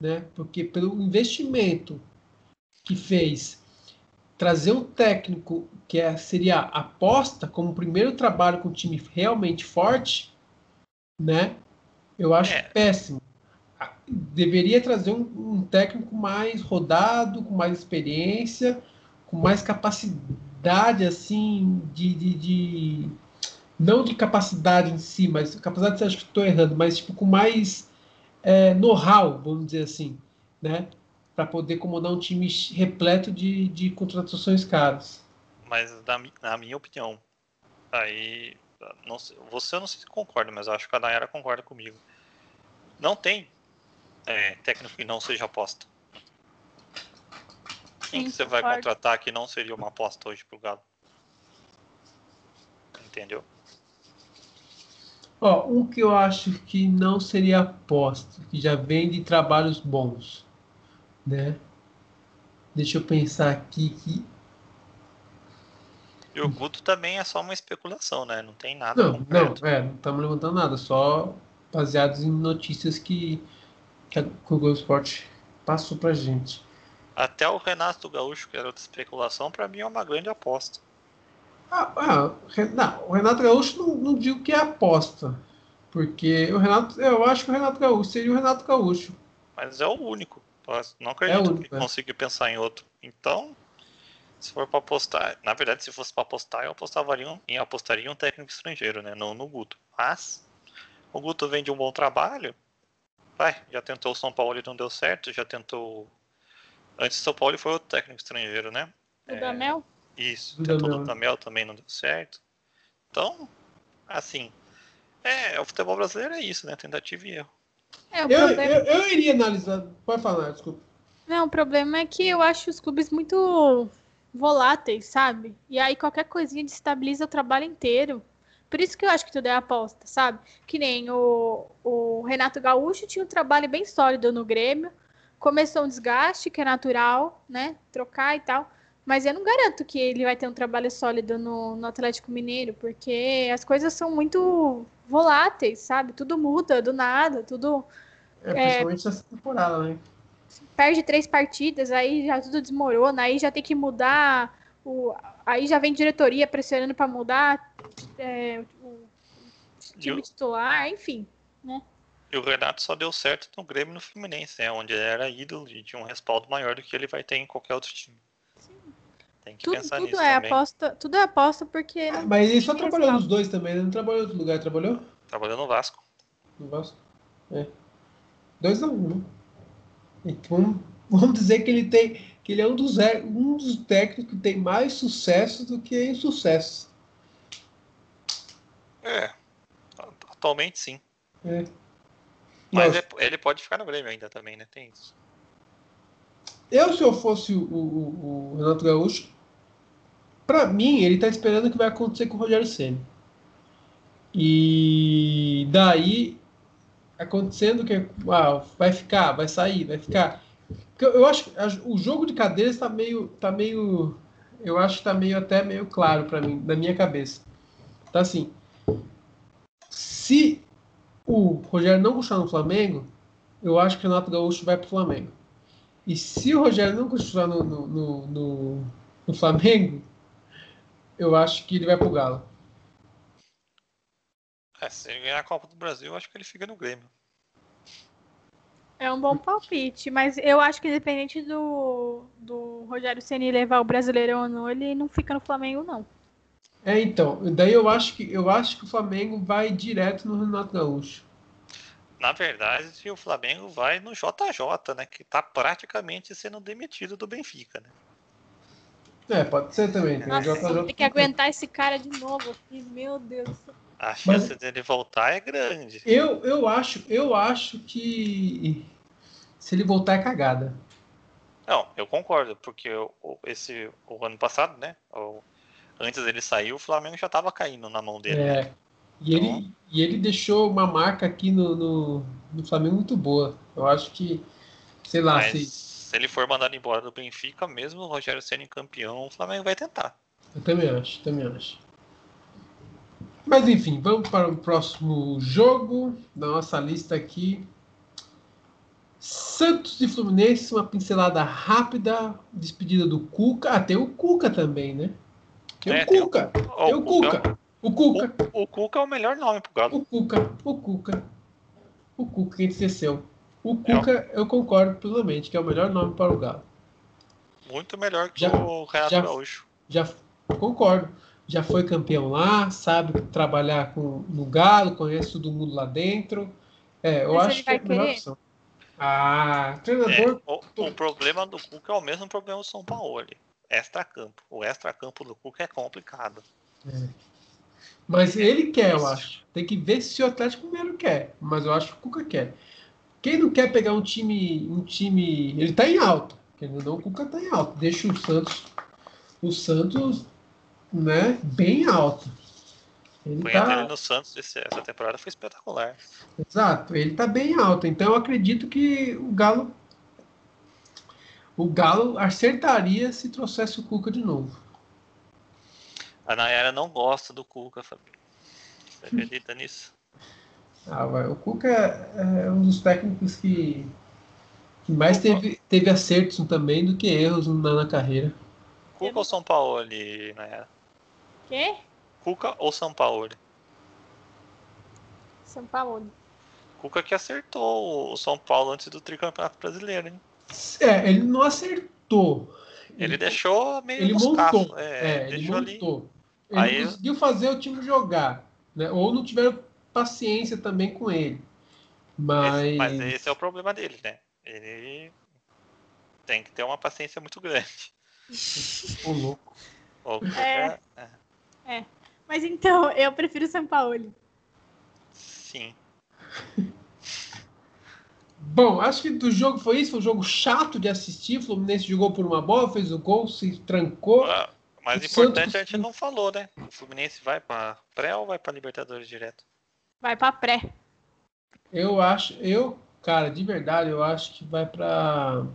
[SPEAKER 1] Né? Porque pelo investimento que fez trazer um técnico que é, seria a aposta como primeiro trabalho com um time realmente forte, né? Eu acho
[SPEAKER 2] É.
[SPEAKER 1] péssimo. Deveria trazer um, um técnico mais rodado, com mais experiência, com mais capacidade, assim, de, de, de- não de capacidade em si, mas capacidade, acho que estou errando, mas tipo com mais é, know-how, vamos dizer assim, né? Para poder comandar um time repleto de, de contratações caras.
[SPEAKER 2] Mas na, na minha opinião, aí não sei- você eu não sei se concorda, mas eu acho que a Nayara concorda comigo. Não tem é, técnico que não seja aposta. Quem
[SPEAKER 3] Sim,
[SPEAKER 2] que você vai
[SPEAKER 3] concordo.
[SPEAKER 2] contratar que não seria uma aposta hoje pro Galo? Entendeu?
[SPEAKER 1] Ó, um que eu acho que não seria aposta, que já vem de trabalhos bons, né? Deixa eu pensar aqui que
[SPEAKER 2] E o Guto também é só uma especulação, né? Não tem nada
[SPEAKER 1] não,
[SPEAKER 2] concreto.
[SPEAKER 1] não, é, não estamos levantando nada, só baseados em notícias que, que, a, Globo Esporte passou pra gente.
[SPEAKER 2] Até o Renato Gaúcho, que era outra especulação, pra mim é uma grande aposta.
[SPEAKER 1] Ah, ah, não, o Renato Gaúcho não, não digo que é aposta, porque o Renato, eu acho que o Renato Gaúcho seria o Renato Gaúcho.
[SPEAKER 2] Mas é o único. Não acredito
[SPEAKER 1] É único,
[SPEAKER 2] que
[SPEAKER 1] é.
[SPEAKER 2] consiga pensar em outro. Então, se for pra apostar, na verdade, se fosse pra apostar, eu apostaria em apostaria em um técnico estrangeiro, né? Não no Guto. Mas o Guto vem de um bom trabalho. Vai, já tentou o São Paulo e não deu certo, já tentou. Antes do São Paulo foi outro técnico estrangeiro, né?
[SPEAKER 3] O Damel?
[SPEAKER 2] Isso,
[SPEAKER 1] Dudamel,
[SPEAKER 2] tentou o
[SPEAKER 1] né?
[SPEAKER 2] Dudamel também não deu certo. Então, assim, é, o futebol brasileiro é isso, né? Tentativa e erro.
[SPEAKER 3] É, o
[SPEAKER 1] Eu,
[SPEAKER 3] problema...
[SPEAKER 1] eu, eu iria analisar. Pode falar, desculpa.
[SPEAKER 3] Não, o problema é que eu acho os clubes muito voláteis, sabe? E aí qualquer coisinha destabiliza o trabalho inteiro. Por isso que eu acho que tudo é aposta, sabe? Que nem o, o Renato Gaúcho tinha um trabalho bem sólido no Grêmio. Começou um desgaste, que é natural, né? Trocar e tal. Mas eu não garanto que ele vai ter um trabalho sólido no, no Atlético Mineiro, porque as coisas são muito voláteis, sabe? Tudo muda do nada, tudo
[SPEAKER 1] É, principalmente essa temporada, né?
[SPEAKER 3] perde três partidas, aí já tudo desmorona, aí já tem que mudar, o, aí já vem diretoria pressionando para mudar é, o time
[SPEAKER 2] o,
[SPEAKER 3] titular, enfim.
[SPEAKER 2] e o Renato só deu certo no Grêmio e no Fluminense, né? Onde ele era ídolo e tinha um respaldo maior do que ele vai ter em qualquer outro time. Tem que
[SPEAKER 3] Tudo,
[SPEAKER 2] pensar
[SPEAKER 3] tudo
[SPEAKER 2] nisso
[SPEAKER 3] é
[SPEAKER 2] também.
[SPEAKER 3] aposta, tudo é aposta porque não-
[SPEAKER 1] Mas ele só trabalhou nos dois também, né? Não trabalhou em outro lugar, trabalhou?
[SPEAKER 2] Trabalhando no Vasco.
[SPEAKER 1] No Vasco? É. 2 a 1 um, né? Então, vamos, vamos dizer que ele tem. que ele é um dos, é- um dos técnicos que tem mais sucesso do que insucesso.
[SPEAKER 2] É. Atualmente sim.
[SPEAKER 1] É.
[SPEAKER 2] Mas
[SPEAKER 1] Nossa,
[SPEAKER 2] é- ele pode ficar no Grêmio ainda também, né? Tem isso.
[SPEAKER 1] Eu, se eu fosse o, o- o Renato Gaúcho, pra mim, ele tá esperando o que vai acontecer com o Rogério Ceni. E daí, acontecendo que ah, vai ficar, vai sair, vai ficar. Eu, acho o jogo de cadeiras tá meio, tá meio, eu acho que tá meio até meio claro pra mim, na minha cabeça. Tá assim, se o Rogério não continuar no Flamengo, eu acho que o Renato Gaúcho vai pro Flamengo. E se o Rogério não continuar no, no, no, no- no Flamengo, eu acho que ele vai pro Galo.
[SPEAKER 2] É, se ele ganhar a Copa do Brasil, eu acho que ele fica no Grêmio.
[SPEAKER 3] É um bom palpite, mas eu acho que independente do, do Rogério Ceni levar o Brasileirão ou não, ele não fica no Flamengo, não.
[SPEAKER 1] É, então, daí eu acho que eu acho que o Flamengo vai direto no Renato Gaúcho.
[SPEAKER 2] Na verdade, o Flamengo vai no JJ, né? Que tá praticamente sendo demitido do Benfica, né?
[SPEAKER 1] É, pode ser também. Tem,
[SPEAKER 3] Nossa,
[SPEAKER 1] JJ
[SPEAKER 3] tem que aguentar esse cara de novo aqui, meu Deus.
[SPEAKER 2] A chance dele voltar é grande.
[SPEAKER 1] Eu, eu acho, eu acho que se ele voltar é cagada.
[SPEAKER 2] Não, eu concordo, porque esse o ano passado, né? o- antes dele sair, o Flamengo já tava caindo na mão dele. né?
[SPEAKER 1] É, e, ele, e ele deixou uma marca aqui no, no, no Flamengo muito boa. Eu acho que, sei lá,
[SPEAKER 2] Mas
[SPEAKER 1] se,
[SPEAKER 2] se ele for mandado embora do Benfica, mesmo o Rogério sendo campeão, o Flamengo vai tentar.
[SPEAKER 1] eu também acho, também acho. Mas enfim, vamos para o próximo jogo da nossa lista aqui. Santos e Fluminense, uma pincelada rápida, despedida do Cuca. Ah, tem o Cuca também, né? Tem
[SPEAKER 2] É,
[SPEAKER 1] o
[SPEAKER 2] tem o-
[SPEAKER 1] Cuca.
[SPEAKER 2] Ó,
[SPEAKER 1] Tem o Cuca. O Cuca.
[SPEAKER 2] O, o Cuca é o melhor nome pro Galo.
[SPEAKER 1] O Cuca, o Cuca, o Cuca que entristeceu. O Cuca, eu concordo plenamente que é o melhor nome para o Galo.
[SPEAKER 2] Muito melhor que
[SPEAKER 1] Já-
[SPEAKER 2] o Renato
[SPEAKER 1] já-
[SPEAKER 2] Gaúcho.
[SPEAKER 1] Já concordo. Já foi campeão lá, sabe trabalhar com, no Galo, conhece todo mundo lá dentro. É, eu
[SPEAKER 3] Mas
[SPEAKER 1] acho que é a melhor
[SPEAKER 3] querer?
[SPEAKER 1] opção. Ah,
[SPEAKER 2] É,
[SPEAKER 1] treinador.
[SPEAKER 2] o, o problema do Cuca é o mesmo problema do São Paulo. Extra-campo. O extra-campo do Cuca é complicado.
[SPEAKER 1] Mas ele quer, eu acho. Tem que ver se o Atlético Mineiro quer. Mas eu acho que o Cuca quer. Quem não quer pegar um time. Um time. Ele tá em alta. Ou não, o Cuca tá em alta. Deixa o Santos. O Santos, né, bem alto. Ele
[SPEAKER 2] Foi
[SPEAKER 1] tá,
[SPEAKER 2] dele no Santos essa temporada foi espetacular.
[SPEAKER 1] Exato, ele tá bem alto. Então eu acredito que o Galo. O Galo acertaria se trouxesse o Cuca de novo.
[SPEAKER 2] A Nayara não gosta do Cuca, Fabinho. Você acredita nisso?
[SPEAKER 1] Ah, vai. O Cuca é um dos técnicos que, que mais teve, teve acertos também do que erros na, na carreira.
[SPEAKER 2] Cuca ou São Paulo ali, Nayara?
[SPEAKER 3] Quê?
[SPEAKER 2] Cuca ou São Paulo?
[SPEAKER 3] São Paulo.
[SPEAKER 2] Cuca que acertou o São Paulo antes do tricampeonato brasileiro, hein?
[SPEAKER 1] É, ele não acertou.
[SPEAKER 2] Ele deixou meio
[SPEAKER 1] ele montou.
[SPEAKER 2] É,
[SPEAKER 1] É, ele
[SPEAKER 2] deixou ali.
[SPEAKER 1] montou. Ele
[SPEAKER 2] Aí-
[SPEAKER 1] não conseguiu fazer o time jogar. Né? Ou não tiveram paciência também com ele. Mas.
[SPEAKER 2] Esse- mas esse é o problema dele, né? Ele tem que ter uma paciência muito grande.
[SPEAKER 1] Ô, louco.
[SPEAKER 2] O Cuca,
[SPEAKER 3] É.
[SPEAKER 2] é,
[SPEAKER 3] Mas então, eu prefiro São Paulo.
[SPEAKER 2] sim.
[SPEAKER 1] Bom, acho que do jogo foi isso. Foi um jogo chato de assistir. O Fluminense jogou por uma bola, fez o gol, se trancou.
[SPEAKER 2] Ah, Mas
[SPEAKER 1] O
[SPEAKER 2] importante
[SPEAKER 1] Santos-
[SPEAKER 2] a gente não falou, né? O Fluminense vai pra pré ou vai pra Libertadores direto?
[SPEAKER 3] Vai pra pré.
[SPEAKER 1] Eu acho, eu, cara, de verdade, eu acho que vai pra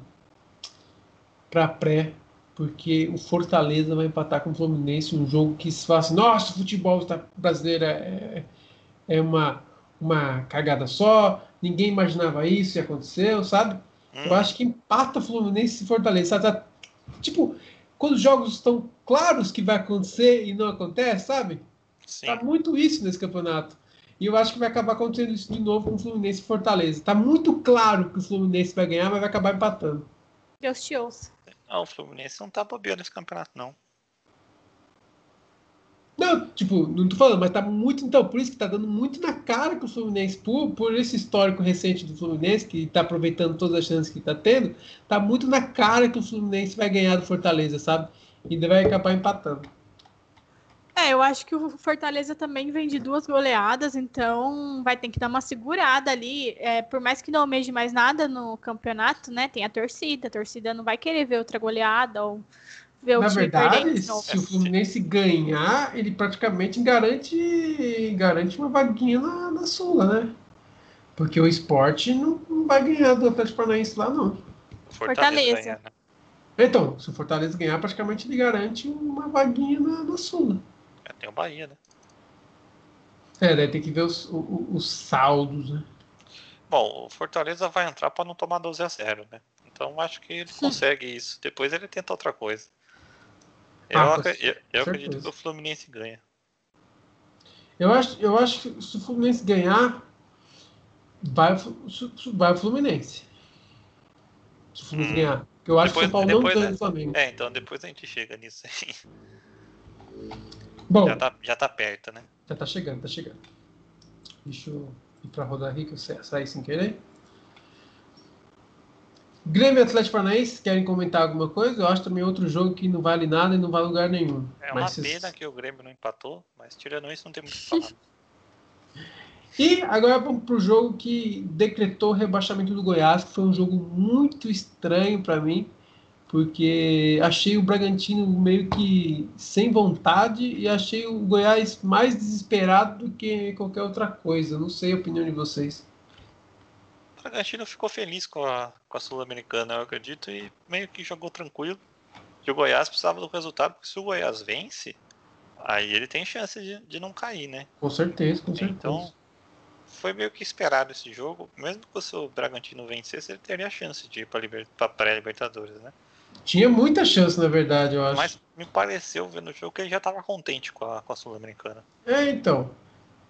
[SPEAKER 1] para pré, porque o Fortaleza vai empatar com o Fluminense, um jogo que se fala assim, nossa, o futebol tá- brasileiro é, é uma uma cagada só, ninguém imaginava isso e aconteceu, sabe? Eu
[SPEAKER 2] Hum,
[SPEAKER 1] acho que empata Fluminense e Fortaleza. Tá- Tipo, quando os jogos estão claros que vai acontecer e não acontece, sabe?
[SPEAKER 2] sim.
[SPEAKER 1] Tá muito isso nesse campeonato. E eu acho que vai acabar acontecendo isso de novo com o Fluminense e Fortaleza. Tá muito claro que o Fluminense vai ganhar, mas vai acabar empatando.
[SPEAKER 3] Deus te ouça.
[SPEAKER 2] Não, o Fluminense não tá bobeando nesse campeonato, não.
[SPEAKER 1] Não, tipo, não tô falando, mas tá muito. Então, por isso que tá dando muito na cara que o Fluminense, por, por esse histórico recente do Fluminense, que tá aproveitando todas as chances que tá tendo, tá muito na cara que o Fluminense vai ganhar do Fortaleza, sabe? E vai acabar empatando.
[SPEAKER 3] É, eu acho que o Fortaleza também vem de duas goleadas, então vai ter que dar uma segurada ali. É, por mais que não almeje mais nada no campeonato, né? Tem a torcida. A torcida não vai querer ver outra goleada ou ver o
[SPEAKER 1] Na
[SPEAKER 3] time perdendo
[SPEAKER 1] verdade,
[SPEAKER 3] de novo.
[SPEAKER 1] se o Fluminense ganhar, ele praticamente garante, garante uma vaguinha na, na Sula, né? Porque o esporte não, não vai ganhar do Atlético Paranaense lá, não.
[SPEAKER 2] O
[SPEAKER 3] Fortaleza.
[SPEAKER 2] ganha, né?
[SPEAKER 1] Então, se o Fortaleza ganhar, praticamente ele garante uma vaguinha na, na Sula.
[SPEAKER 2] É, tem o Bahia, né?
[SPEAKER 1] É, daí tem que ver os, o- o- os saldos, né?
[SPEAKER 2] Bom, o Fortaleza vai entrar pra não tomar 12 a 0, né? Então acho que ele [LAUGHS] consegue isso. Depois ele tenta outra coisa. Eu,
[SPEAKER 1] Ah,
[SPEAKER 2] eu- eu acredito que o Fluminense ganha.
[SPEAKER 1] Eu acho, eu acho que se o Fluminense ganhar, vai, o vai o Fluminense. Se o Fluminense ganhar. Porque eu acho
[SPEAKER 2] Depois-
[SPEAKER 1] que o São Paulo não ganha
[SPEAKER 2] né?
[SPEAKER 1] do Flamengo.
[SPEAKER 2] É, então depois a gente chega nisso aí. [LAUGHS]
[SPEAKER 1] Bom,
[SPEAKER 2] Já tá, já tá perto, né?
[SPEAKER 1] Já tá chegando, tá chegando. Deixa eu ir pra rodar aqui que eu sa- saí sem querer. Grêmio e Atlético Paranaense, querem comentar alguma coisa? Eu acho também outro jogo que não vale nada e não vale lugar nenhum.
[SPEAKER 2] É uma
[SPEAKER 1] se-
[SPEAKER 2] pena que o Grêmio não empatou, mas tirando isso não tem muito o que falar. [LAUGHS]
[SPEAKER 1] E agora vamos pro jogo que decretou o rebaixamento do Goiás, que foi um jogo muito estranho para mim, porque achei o Bragantino meio que sem vontade e achei o Goiás mais desesperado do que qualquer outra coisa. Não sei a opinião de vocês.
[SPEAKER 2] O Bragantino ficou feliz com a, com a Sul-Americana, eu acredito, e meio que jogou tranquilo. E o Goiás precisava do resultado, porque se o Goiás vence, aí ele tem chance de, de não cair, né?
[SPEAKER 1] Com certeza, com certeza.
[SPEAKER 2] Então, foi meio que esperado esse jogo. Mesmo que se o Bragantino vencesse, ele teria a chance de ir para pré-Libertadores, né?
[SPEAKER 1] Tinha muita chance, na verdade, eu acho.
[SPEAKER 2] Mas me pareceu, vendo o jogo, que ele já estava contente com a, com a Sul-Americana.
[SPEAKER 1] É, então.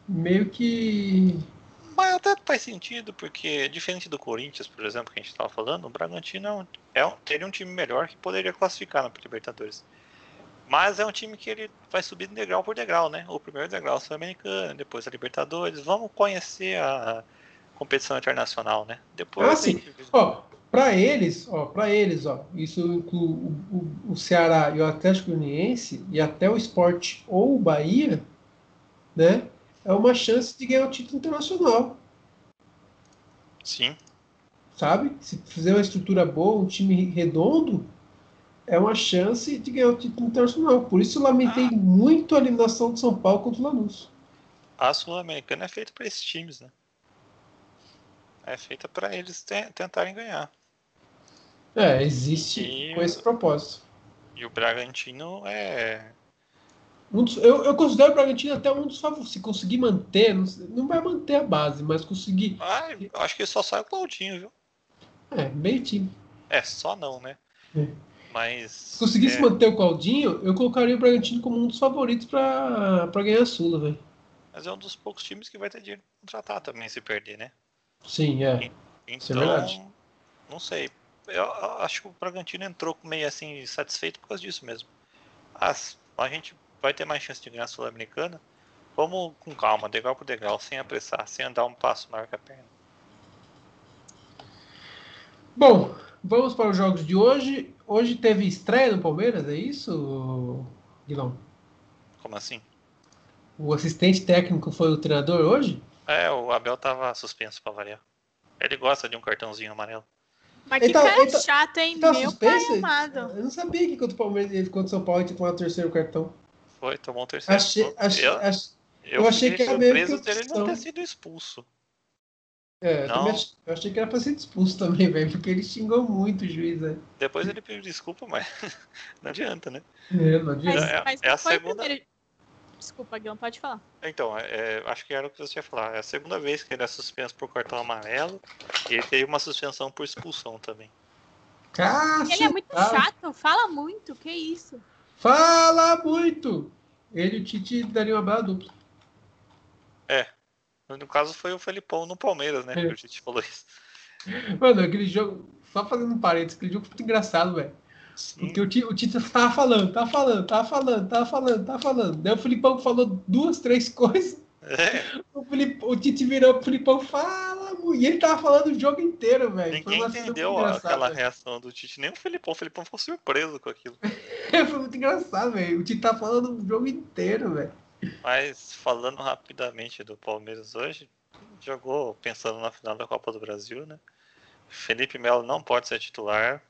[SPEAKER 1] Meio que.
[SPEAKER 2] Mas até faz sentido, porque diferente do Corinthians, por exemplo, que a gente estava falando, o Bragantino é um, é um- teria um time melhor que poderia classificar na Libertadores. Mas é um time que ele vai subir degrau por degrau, né? O primeiro degrau sul-americano, depois a Libertadores. Vamos conhecer a competição internacional, né? Depois
[SPEAKER 1] Ah, sim. Ó, pra eles, ó, para eles, ó, isso inclui o, o, o Ceará e o Atlético Uniense e até o Sport ou o Bahia, né? É uma chance de ganhar o título internacional,
[SPEAKER 2] Sim.
[SPEAKER 1] sabe? Se fizer uma estrutura boa, um time redondo, é uma chance de ganhar o título internacional. Por isso eu lamentei
[SPEAKER 2] Ah.
[SPEAKER 1] muito a eliminação de São Paulo contra o Lanús.
[SPEAKER 2] A Sul-Americana é feita para esses times, né? É feita para eles te- tentarem ganhar.
[SPEAKER 1] É, existe
[SPEAKER 2] E-
[SPEAKER 1] com esse propósito.
[SPEAKER 2] E o Bragantino é.
[SPEAKER 1] Um dos- eu, eu considero o Bragantino até um dos favoritos. Se conseguir manter, não, não vai manter a base, mas conseguir.
[SPEAKER 2] Ah, eu acho que só sai o Claudinho, viu?
[SPEAKER 1] É, meio time.
[SPEAKER 2] É, só não, né?
[SPEAKER 1] É.
[SPEAKER 2] Mas.
[SPEAKER 1] Se conseguisse
[SPEAKER 2] é,
[SPEAKER 1] manter o Claudinho, eu colocaria o Bragantino como um dos favoritos pra, pra ganhar a Sula, velho.
[SPEAKER 2] Mas é um dos poucos times que vai ter dinheiro pra contratar também se perder, né?
[SPEAKER 1] Sim, é. Isso é
[SPEAKER 2] Então,
[SPEAKER 1] verdade.
[SPEAKER 2] não sei. Eu, acho que o Bragantino entrou meio assim satisfeito por causa disso mesmo. As, a gente vai ter mais chance de ganhar a Sul-Americana. Vamos com calma, degrau por degrau, sem apressar, sem andar um passo maior que a perna.
[SPEAKER 1] Bom, vamos para os jogos de hoje. Hoje teve estreia no Palmeiras, é isso, Guilherme?
[SPEAKER 2] Como assim?
[SPEAKER 1] O assistente técnico foi o treinador hoje?
[SPEAKER 2] É, o Abel tava suspenso pra variar. Ele gosta de um cartãozinho amarelo.
[SPEAKER 3] Mas
[SPEAKER 1] Ele
[SPEAKER 3] que
[SPEAKER 1] tá-
[SPEAKER 3] cara
[SPEAKER 1] ele tá-
[SPEAKER 3] chato, hein?
[SPEAKER 1] Tá
[SPEAKER 3] Meu
[SPEAKER 1] suspenso?
[SPEAKER 3] pai amado.
[SPEAKER 1] Eu não sabia que contra o Palmeiras e contra o São Paulo tinha tomado o terceiro cartão.
[SPEAKER 2] Foi, tomou um terceiro.
[SPEAKER 1] Achei, achei,
[SPEAKER 2] eu,
[SPEAKER 1] ach-
[SPEAKER 2] eu,
[SPEAKER 1] eu achei que era meio que
[SPEAKER 2] surpreso dele não ter sido expulso.
[SPEAKER 1] É, eu,
[SPEAKER 2] Não.
[SPEAKER 1] também ach- eu achei que era pra ser expulso também, [LAUGHS] velho, porque ele xingou muito o juiz, né?
[SPEAKER 2] Depois ele pediu desculpa, mas [LAUGHS] não adianta, né?
[SPEAKER 1] É, não
[SPEAKER 3] Mas,
[SPEAKER 1] adianta.
[SPEAKER 2] É-
[SPEAKER 3] mas
[SPEAKER 2] é
[SPEAKER 3] não
[SPEAKER 2] a
[SPEAKER 3] foi
[SPEAKER 2] segunda-
[SPEAKER 3] o primeiro. Desculpa, Guilherme, pode falar.
[SPEAKER 2] Então, é, é, acho que era o que você ia falar. É a segunda vez que ele é suspenso por cartão amarelo e ele teve uma suspensão por expulsão também.
[SPEAKER 1] Cássio,
[SPEAKER 3] Ele é muito
[SPEAKER 1] tá?
[SPEAKER 3] chato, fala muito, que isso?
[SPEAKER 1] Fala muito! Ele e o Tite daria uma bela dupla.
[SPEAKER 2] No caso foi o Felipão no Palmeiras, né?
[SPEAKER 1] É.
[SPEAKER 2] Que a gente falou isso.
[SPEAKER 1] Mano, aquele jogo, só fazendo um parênteses, aquele jogo foi muito engraçado, velho.
[SPEAKER 2] Sim.
[SPEAKER 1] Porque o Tite, o Tite tava falando, tava falando, tava falando, tava falando, tava falando. Daí o Filipão falou duas, três coisas.
[SPEAKER 2] É,
[SPEAKER 1] O, o Tite virou pro Filipão, fala, e ele tava falando o jogo inteiro, velho.
[SPEAKER 2] Ninguém entendeu aquela reação do Tite, nem o Felipão. O Felipão ficou surpreso com aquilo. [LAUGHS]
[SPEAKER 1] Foi muito engraçado, velho. O Tite tá falando o jogo inteiro, velho.
[SPEAKER 2] Mas falando rapidamente do Palmeiras hoje, jogou pensando na final da Copa do Brasil, né? Felipe Melo não pode ser titular.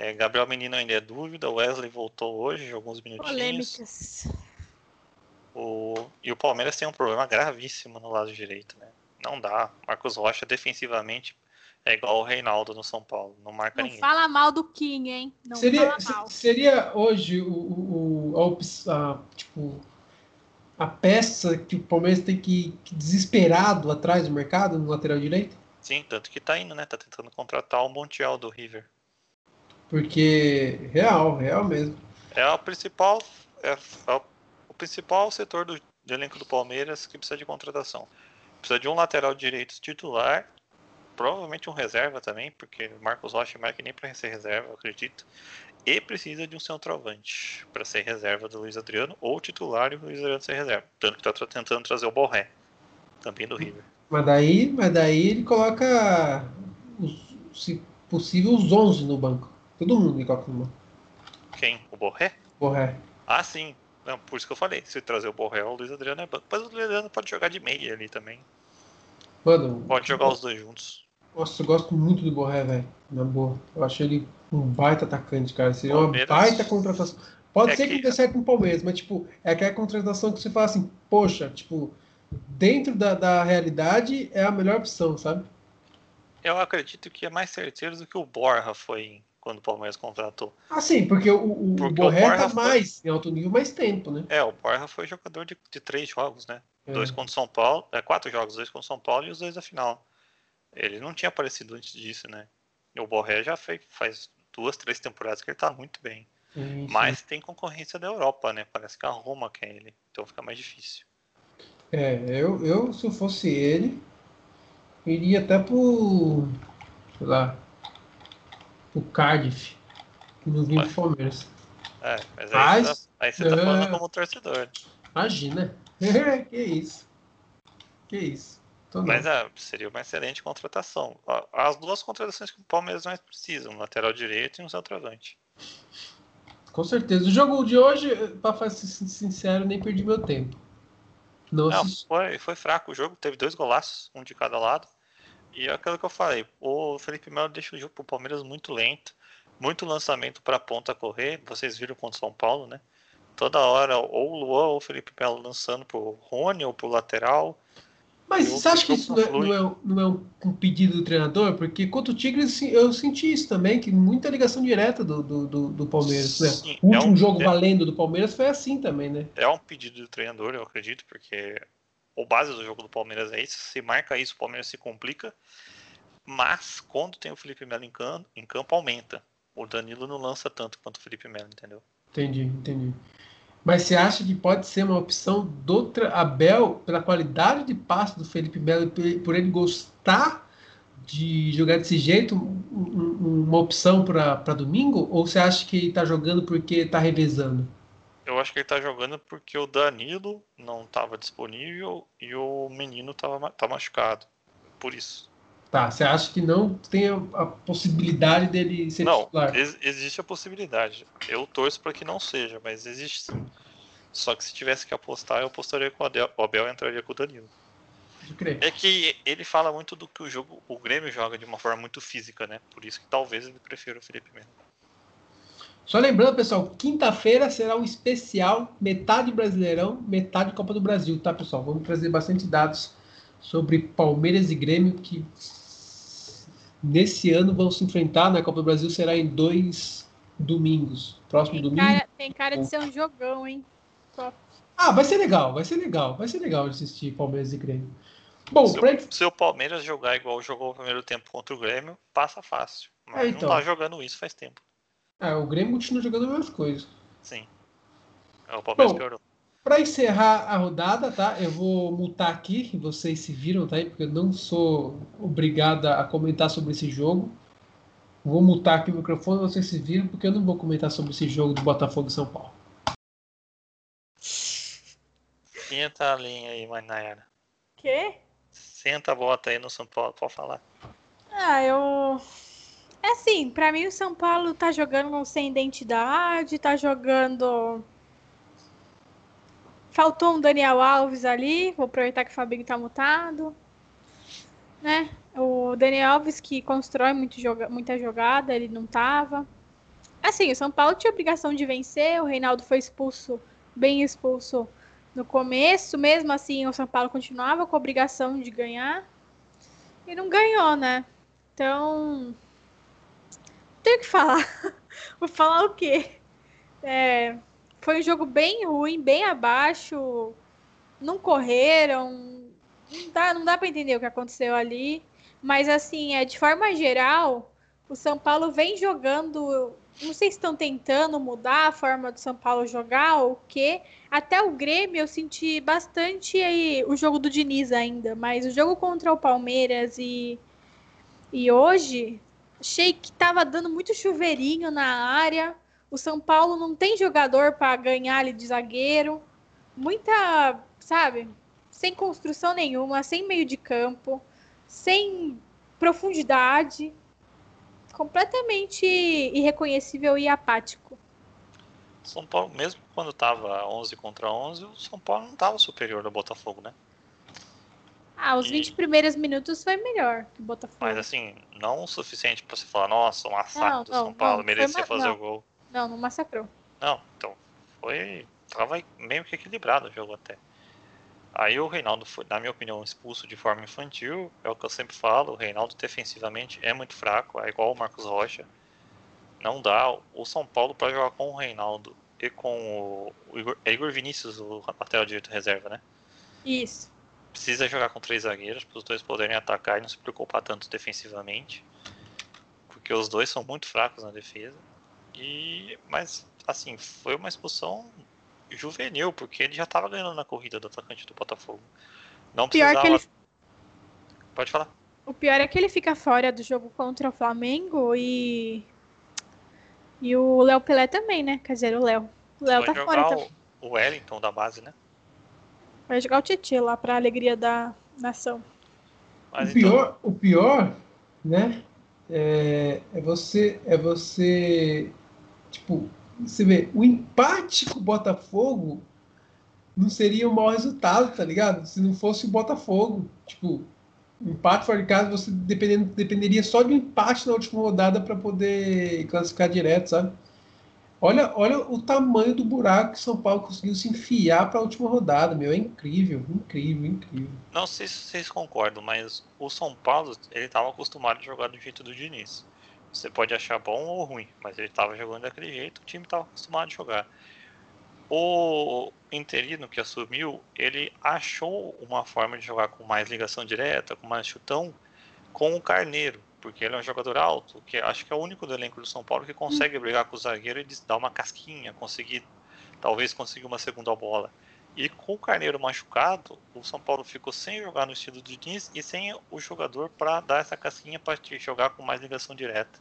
[SPEAKER 2] É, Gabriel Menino ainda é dúvida. Wesley voltou hoje, jogou uns minutinhos.
[SPEAKER 3] Polêmicas.
[SPEAKER 2] O... E o Palmeiras tem um problema gravíssimo no lado direito, né? Não dá. Marcos Rocha defensivamente é igual o Reinaldo no São Paulo, não marca
[SPEAKER 3] Não
[SPEAKER 2] ninguém.
[SPEAKER 3] fala mal do King, hein? Não
[SPEAKER 1] seria,
[SPEAKER 3] fala mal.
[SPEAKER 1] se- seria hoje o, o, o- a, a, tipo, a peça que o Palmeiras tem que, que desesperado atrás do mercado, no lateral direito?
[SPEAKER 2] Sim, tanto que tá indo, né? Tá tentando contratar o Montiel do River.
[SPEAKER 1] Porque, real, real mesmo.
[SPEAKER 2] É o principal, é, é o, principal setor do, do elenco do Palmeiras que precisa de contratação. Precisa de um lateral direito titular provavelmente um reserva também, porque Marcos Rocha marca nem para ser reserva, eu acredito. E precisa de um centroavante para ser reserva do Luiz Adriano, ou titular e o Luiz Adriano ser reserva. Tanto que está tentando trazer o Borré, também do River.
[SPEAKER 1] Mas daí, mas daí ele coloca, os, se possível, os 11 no banco. Todo mundo banco.
[SPEAKER 2] Quem? O Borré?
[SPEAKER 1] Borré.
[SPEAKER 2] Ah, sim. Não, por isso que eu falei. Se trazer o Borré, o Luiz Adriano é banco. Mas o Luiz Adriano pode jogar de meia ali também.
[SPEAKER 1] Mano,
[SPEAKER 2] Pode jogar os dois juntos.
[SPEAKER 1] Nossa, eu gosto muito do Borré, velho. Na boa. Eu acho ele um baita atacante, cara. Seria uma
[SPEAKER 2] Palmeiras-
[SPEAKER 1] baita contratação. Pode
[SPEAKER 2] É
[SPEAKER 1] ser que
[SPEAKER 2] que-
[SPEAKER 1] dê certo com o Palmeiras, mas, tipo, é aquela contratação que você fala assim, poxa, tipo, dentro da, da realidade é a melhor opção, sabe?
[SPEAKER 2] Eu acredito que é mais certeiro do que o Borja foi quando o Palmeiras contratou.
[SPEAKER 1] Ah, sim, porque o, o, o
[SPEAKER 2] Porque o
[SPEAKER 1] Borré
[SPEAKER 2] Borja
[SPEAKER 1] tá
[SPEAKER 2] foi-
[SPEAKER 1] mais em alto nível mais tempo, né?
[SPEAKER 2] É, o Borja foi jogador de, de três jogos, né?
[SPEAKER 1] É.
[SPEAKER 2] Dois contra o São Paulo, é, quatro jogos, dois contra o São Paulo e os dois da final. Ele não tinha aparecido antes disso, né? E o Borré já fez, faz duas, três temporadas que ele tá muito bem.
[SPEAKER 1] Sim, sim.
[SPEAKER 2] Mas tem concorrência da Europa, né? Parece que a Roma quer ele. Então fica mais difícil.
[SPEAKER 1] É, eu, eu, se eu fosse ele, iria até pro. sei lá. Pro Cardiff. Que não vinha
[SPEAKER 2] Ué.
[SPEAKER 1] pro Palmeiras.
[SPEAKER 2] É, mas aí,
[SPEAKER 1] Mas-
[SPEAKER 2] você, tá, aí você tá
[SPEAKER 1] é.
[SPEAKER 2] falando como torcedor.
[SPEAKER 1] Imagina. [LAUGHS] que isso. Que isso. Tô.
[SPEAKER 2] Mas é, seria uma excelente contratação. As duas contratações que o Palmeiras mais precisa, um lateral direito e um centroavante.
[SPEAKER 1] Com certeza. O jogo de hoje, pra ser sin- sincero, nem perdi meu tempo. Não
[SPEAKER 2] Não, foi, foi fraco o jogo, teve dois golaços, um de cada lado. E é aquilo que eu falei, o Felipe Melo deixa o jogo pro Palmeiras muito lento, muito lançamento pra ponta correr. Vocês viram contra o São Paulo, né? Toda hora, ou o Luan ou o Felipe Melo lançando pro Rony ou pro lateral.
[SPEAKER 1] Mas você acha que isso não é, não é um- não é um, um pedido do treinador? Porque contra o Tigres eu senti isso também, que muita ligação direta do, do, do, do Palmeiras. Né?
[SPEAKER 2] Sim,
[SPEAKER 1] O
[SPEAKER 2] é
[SPEAKER 1] último
[SPEAKER 2] um-
[SPEAKER 1] jogo
[SPEAKER 2] é-
[SPEAKER 1] valendo do Palmeiras foi assim também, né?
[SPEAKER 2] É um pedido do treinador, eu acredito, porque o base do jogo do Palmeiras é isso. Se marca isso, o Palmeiras se complica. Mas quando tem o Felipe Melo em campo, em campo aumenta. O Danilo não lança tanto quanto o Felipe Melo, entendeu?
[SPEAKER 1] Entendi, entendi. Mas você acha que pode ser uma opção do Abel pela qualidade de passe do Felipe Melo por- ele gostar de jogar desse jeito, um- um- uma opção para domingo? Ou você acha que ele tá jogando porque tá revezando?
[SPEAKER 2] Eu acho que ele tá jogando porque o Danilo não estava disponível e o menino tava, tá machucado. Por isso.
[SPEAKER 1] Tá, você acha que não tem a, possibilidade dele ser
[SPEAKER 2] não,
[SPEAKER 1] titular?
[SPEAKER 2] ex- existe a possibilidade. Eu torço para que não seja, mas existe sim. Só que se tivesse que apostar, eu apostaria com o Abel. O Abel entraria com o Danilo. É que ele fala muito do que o jogo, o Grêmio joga de uma forma muito física, né? Por isso que talvez ele prefira o Felipe Melo.
[SPEAKER 1] Só lembrando, pessoal, quinta-feira será um especial, metade Brasileirão, metade Copa do Brasil, tá, pessoal? Vamos trazer bastante dados sobre Palmeiras e Grêmio, que nesse ano vão se enfrentar na Copa do Brasil, será em dois domingos. Próximo
[SPEAKER 3] Tem
[SPEAKER 1] domingo.
[SPEAKER 3] cara, tem cara de ser um jogão, hein? Só-
[SPEAKER 1] Ah, vai ser legal, vai ser legal, vai ser legal de assistir Palmeiras e Grêmio. Bom,
[SPEAKER 2] Se
[SPEAKER 1] pra...
[SPEAKER 2] o, se o Palmeiras jogar igual jogou o primeiro tempo contra o Grêmio, passa fácil. Mas
[SPEAKER 1] É, então.
[SPEAKER 2] não tá jogando isso faz tempo.
[SPEAKER 1] Ah, o Grêmio continua jogando as mesmas coisas.
[SPEAKER 2] Sim. É, O Palmeiras
[SPEAKER 1] Bom,
[SPEAKER 2] piorou.
[SPEAKER 1] Para encerrar a rodada, tá? Eu vou mutar aqui, vocês se viram, tá? aí, Porque eu não sou obrigada a comentar sobre esse jogo. Vou mutar aqui o microfone, vocês se viram, porque eu não vou comentar sobre esse jogo do Botafogo e São Paulo.
[SPEAKER 2] Senta a linha aí, Manayara.
[SPEAKER 3] Quê?
[SPEAKER 2] Senta a bota aí no São Paulo, pode falar.
[SPEAKER 3] Ah, eu. Assim, pra mim o São Paulo tá jogando sem identidade, tá jogando. Faltou um Daniel Alves ali, vou aproveitar que o Fabinho tá mutado. Né? O Daniel Alves que constrói muito joga... muita jogada, ele não tava. Assim, o São Paulo tinha obrigação de vencer, o Reinaldo foi expulso, bem expulso no começo, mesmo assim o São Paulo continuava com a obrigação de ganhar. E não ganhou, né? Então. Tenho o que falar. [LAUGHS] Vou falar o quê? É, foi um jogo bem ruim, bem abaixo. Não correram. Não dá, não dá para entender o que aconteceu ali. Mas, assim, é, de forma geral, o São Paulo vem jogando. Não sei se estão tentando mudar a forma do São Paulo jogar ou o quê. Até o Grêmio eu senti bastante aí o jogo do Diniz ainda. Mas o jogo contra o Palmeiras e E hoje, achei que tava dando muito chuveirinho na área. O São Paulo não tem jogador para ganhar ali de zagueiro. Muita, sabe, sem construção nenhuma, sem meio de campo, sem profundidade. Completamente irreconhecível e apático.
[SPEAKER 2] São Paulo, mesmo quando tava 11 contra 11, o São Paulo não tava superior ao Botafogo, né?
[SPEAKER 3] Ah, os 20 primeiros minutos foi melhor que o Botafogo.
[SPEAKER 2] Mas assim, não o suficiente para você falar, nossa, um massacre do São Paulo, merecia fazer
[SPEAKER 3] não.
[SPEAKER 2] o gol.
[SPEAKER 3] Não, não massacrou.
[SPEAKER 2] Não, então, foi. Tava meio que equilibrado o jogo até. Aí o Reinaldo foi, na minha opinião, expulso de forma infantil. É o que eu sempre falo, o Reinaldo defensivamente é muito fraco, é igual o Marcos Rocha. Não dá. O São Paulo para jogar com o Reinaldo e com o, o Igor, é Igor Vinícius, o lateral direito reserva, né?
[SPEAKER 3] Isso
[SPEAKER 2] precisa jogar com três zagueiros para os dois poderem atacar e não se preocupar tanto defensivamente, porque os dois são muito fracos na defesa. E mas assim foi uma expulsão juvenil, porque ele já estava ganhando na corrida do atacante do Botafogo. Não precisava. Ele... Pode falar.
[SPEAKER 3] O pior é que ele fica fora do jogo contra o Flamengo e e o Léo Pelé também, né? Quer dizer, o Léo. O Léo tá fora também.
[SPEAKER 2] O Wellington da base, né?
[SPEAKER 3] Vai jogar o Tietchan lá para alegria da nação.
[SPEAKER 1] Mas o pior, então... o pior, né? É, é, você, é você, tipo, você vê, o empate com o Botafogo não seria o maior resultado, tá ligado? Se não fosse o Botafogo, tipo, empate fora de casa, você dependendo, dependeria só de um empate na última rodada para poder classificar direto, sabe? Olha, olha o tamanho do buraco que São Paulo conseguiu se enfiar para a última rodada, meu. É incrível, incrível, incrível.
[SPEAKER 2] Não sei se vocês concordam, mas o São Paulo ele estava acostumado a jogar do jeito do Diniz. Você pode achar bom ou ruim, mas ele estava jogando daquele jeito, o time estava acostumado a jogar. O interino que assumiu, ele achou uma forma de jogar com mais ligação direta, com mais chutão, com o Carneiro porque ele é um jogador alto, que acho que é o único do elenco do São Paulo que consegue brigar com o zagueiro e dar uma casquinha, conseguir talvez conseguir uma segunda bola. E com o Carneiro machucado, o São Paulo ficou sem jogar no estilo do Diniz e sem o jogador para dar essa casquinha para jogar com mais ligação direta.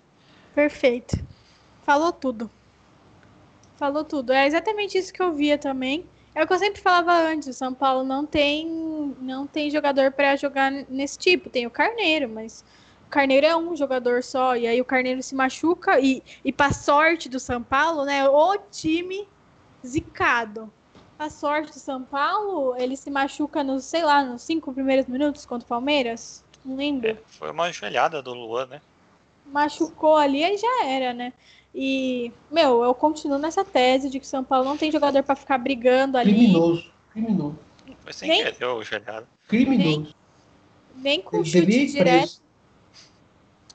[SPEAKER 3] Perfeito. Falou tudo. Falou tudo. É exatamente isso que eu via também. É o que eu sempre falava antes, o São Paulo não tem não tem jogador para jogar nesse tipo, tem o Carneiro, mas Carneiro é um jogador só, e aí o Carneiro se machuca, e, e para sorte do São Paulo, né? O time zicado. A sorte do São Paulo, ele se machuca nos, sei lá, nos cinco primeiros minutos contra o Palmeiras. Não lembro. É,
[SPEAKER 2] foi uma joelhada do Luan, né?
[SPEAKER 3] Machucou ali e já era, né? E, meu, eu continuo nessa tese de que o São Paulo não tem jogador para ficar brigando ali.
[SPEAKER 1] Criminoso. Criminoso.
[SPEAKER 2] Foi sem nem, querer o.
[SPEAKER 1] Criminoso.
[SPEAKER 3] Nem, nem com ele chute direto. Preso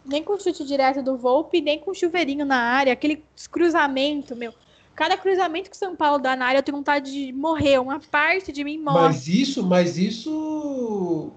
[SPEAKER 3] nem com chute direto do Volpe, nem com chuveirinho na área, aquele cruzamento, meu. Cada cruzamento que o São Paulo dá na área, eu tenho vontade de morrer. Uma parte de mim morre.
[SPEAKER 1] Mas isso, mas isso.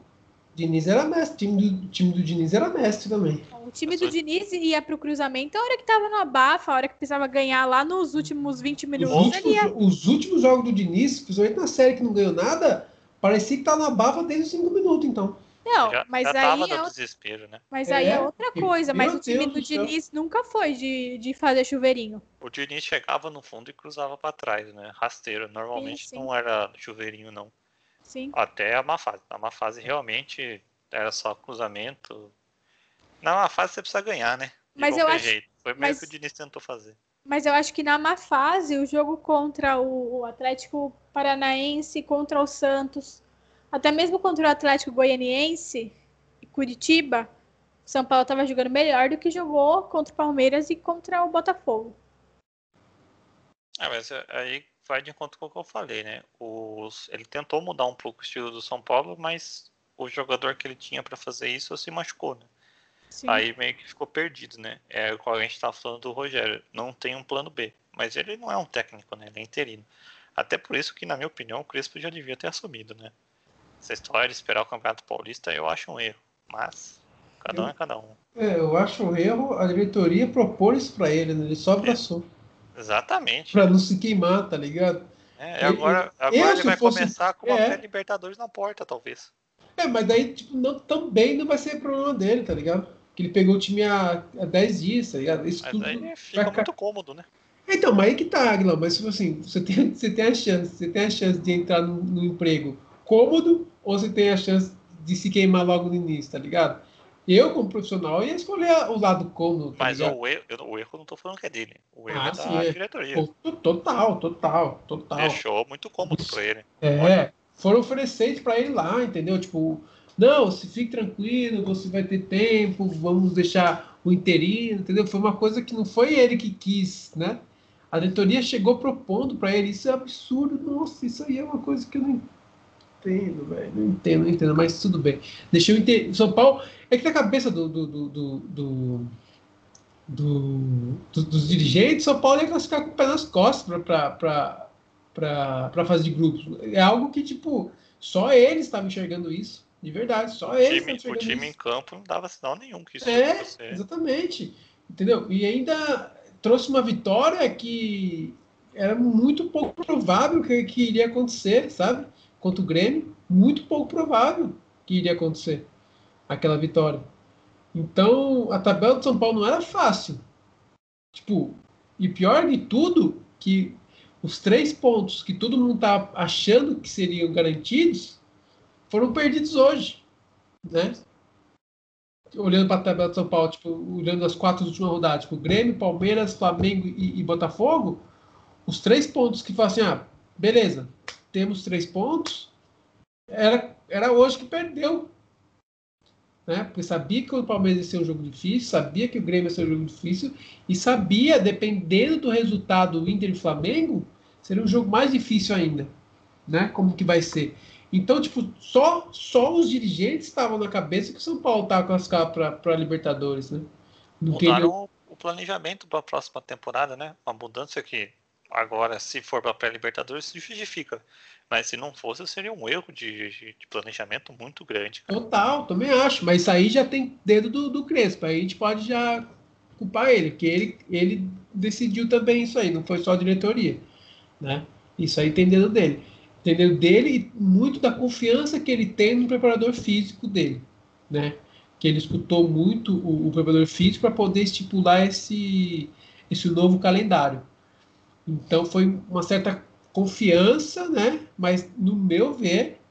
[SPEAKER 1] Diniz era mestre. O time do, time do Diniz era mestre também.
[SPEAKER 3] O time do Diniz ia pro cruzamento a hora que tava no abafa, a hora que precisava ganhar lá nos últimos 20 minutos.
[SPEAKER 1] Os últimos, ia... os últimos jogos do Diniz, principalmente na série que não ganhou nada, parecia que tá no abafa desde os 5 minutos, então.
[SPEAKER 3] Não, já, mas
[SPEAKER 2] já
[SPEAKER 3] aí.
[SPEAKER 2] É, desespero, né?
[SPEAKER 3] Mas aí é, é outra coisa. Mas o time do Diniz nunca foi de, de fazer chuveirinho.
[SPEAKER 2] O Diniz chegava no fundo e cruzava para trás, né? Rasteiro. Normalmente sim, sim. não era chuveirinho, não.
[SPEAKER 3] Sim.
[SPEAKER 2] Até a má fase. A má fase realmente era só cruzamento. Na má fase você precisa ganhar, né?
[SPEAKER 3] De mas eu acho.
[SPEAKER 2] Jeito. Foi meio mas... que o Diniz tentou fazer.
[SPEAKER 3] Mas eu acho que na má fase, o jogo contra o Atlético Paranaense, contra o Santos, até mesmo contra o Atlético Goianiense e Curitiba, o São Paulo estava jogando melhor do que jogou contra o Palmeiras e contra o Botafogo.
[SPEAKER 2] Ah, mas é, aí vai de encontro com o que eu falei, né? Os, ele tentou mudar um pouco o estilo do São Paulo, mas o jogador que ele tinha para fazer isso se machucou, né? Sim. Aí meio que ficou perdido, né? É o a gente tá falando do Rogério. Não tem um plano B. Mas ele não é um técnico, né? Ele é interino. Até por isso que, na minha opinião, o Crespo já devia ter assumido, né? Essa história de esperar o Campeonato Paulista eu acho um erro. Mas cada um é cada um.
[SPEAKER 1] É, eu acho um erro a diretoria propor isso pra ele, né? Ele só abraçou.
[SPEAKER 2] É, exatamente.
[SPEAKER 1] Pra não se queimar, tá ligado?
[SPEAKER 2] É, agora, agora eu, ele vai fosse... começar com uma é. Libertadores na porta, talvez.
[SPEAKER 1] É, mas daí, tipo, não, também não vai ser problema dele, tá ligado? Que ele pegou o time há, há 10 dias, tá ligado? Isso
[SPEAKER 2] Mas
[SPEAKER 1] tudo
[SPEAKER 2] aí fica
[SPEAKER 1] ca-
[SPEAKER 2] muito cômodo, né?
[SPEAKER 1] Então, mas aí que tá, Aguilão. Mas tipo assim, você tem, você tem a chance, você tem a chance de entrar no, no emprego cômodo ou você tem a chance de se queimar logo no início, tá ligado? Eu, como profissional, ia escolher o lado cômodo, tá
[SPEAKER 2] Mas
[SPEAKER 1] ligado?
[SPEAKER 2] o erro, eu- o erro eu não tô falando que é dele. O erro
[SPEAKER 1] Ah,
[SPEAKER 2] é
[SPEAKER 1] sim,
[SPEAKER 2] da
[SPEAKER 1] é.
[SPEAKER 2] diretoria.
[SPEAKER 1] Total, total, total.
[SPEAKER 2] Deixou muito cômodo pra ele.
[SPEAKER 1] É, foram oferecer isso pra ele lá, entendeu? Tipo, não, se fique tranquilo, você vai ter tempo, vamos deixar o interino, entendeu? Foi uma coisa que não foi ele que quis, né? A diretoria chegou propondo pra ele, isso é absurdo, nossa, isso aí é uma coisa que eu não entendo, velho, não entendo, não entendo, mas tudo bem. Deixa eu entender. São Paulo, é que na cabeça do, do, do, do, do- do- do- dos dirigentes, São Paulo ia classificar com o pé nas costas para fase de grupos. É algo que, tipo, só eles estavam enxergando isso. De verdade, só
[SPEAKER 2] O
[SPEAKER 1] eles
[SPEAKER 2] time,
[SPEAKER 1] estavam
[SPEAKER 2] o time em
[SPEAKER 1] isso.
[SPEAKER 2] campo não dava sinal nenhum que isso
[SPEAKER 1] É,
[SPEAKER 2] ia ser.
[SPEAKER 1] exatamente. Entendeu? E ainda trouxe uma vitória que era muito pouco provável que, que iria acontecer, sabe? Contra o Grêmio, muito pouco provável que iria acontecer aquela vitória. Então, a tabela do São Paulo não era fácil. Tipo, e pior de tudo, que os três pontos que todo mundo tá achando que seriam garantidos foram perdidos hoje, né? Olhando para a tabela de São Paulo, tipo, olhando as quatro últimas rodadas, tipo, Grêmio, Palmeiras, Flamengo e, e Botafogo, os três pontos que falam assim, ah, beleza, temos três pontos, era, era hoje que perdeu. Né? Porque sabia que o Palmeiras ia ser um jogo difícil, sabia que o Grêmio ia ser um jogo difícil, e sabia, dependendo do resultado do Inter e Flamengo, seria um jogo mais difícil ainda. Né? Como que vai ser. Então, tipo, só, só os dirigentes estavam na cabeça que o São Paulo estava classificado para a Libertadores, né? Não queria-
[SPEAKER 2] Mudaram o planejamento para a próxima temporada, né? Uma mudança que agora, se for para pré-Libertadores, justifica. Mas se não fosse, seria um erro de, de- planejamento muito grande. cara.
[SPEAKER 1] Total, também acho. Mas isso aí já tem dedo do, do Crespo. Aí a gente pode já culpar ele, porque ele, ele decidiu também isso aí, não foi só a diretoria. Né? Isso aí tem dedo dele. Tem dedo dele e muito da confiança que ele tem no preparador físico dele. Né? Que ele escutou muito o, o preparador físico para poder estipular esse, esse novo calendário. Então foi uma certa confiança, né? Mas no meu ver,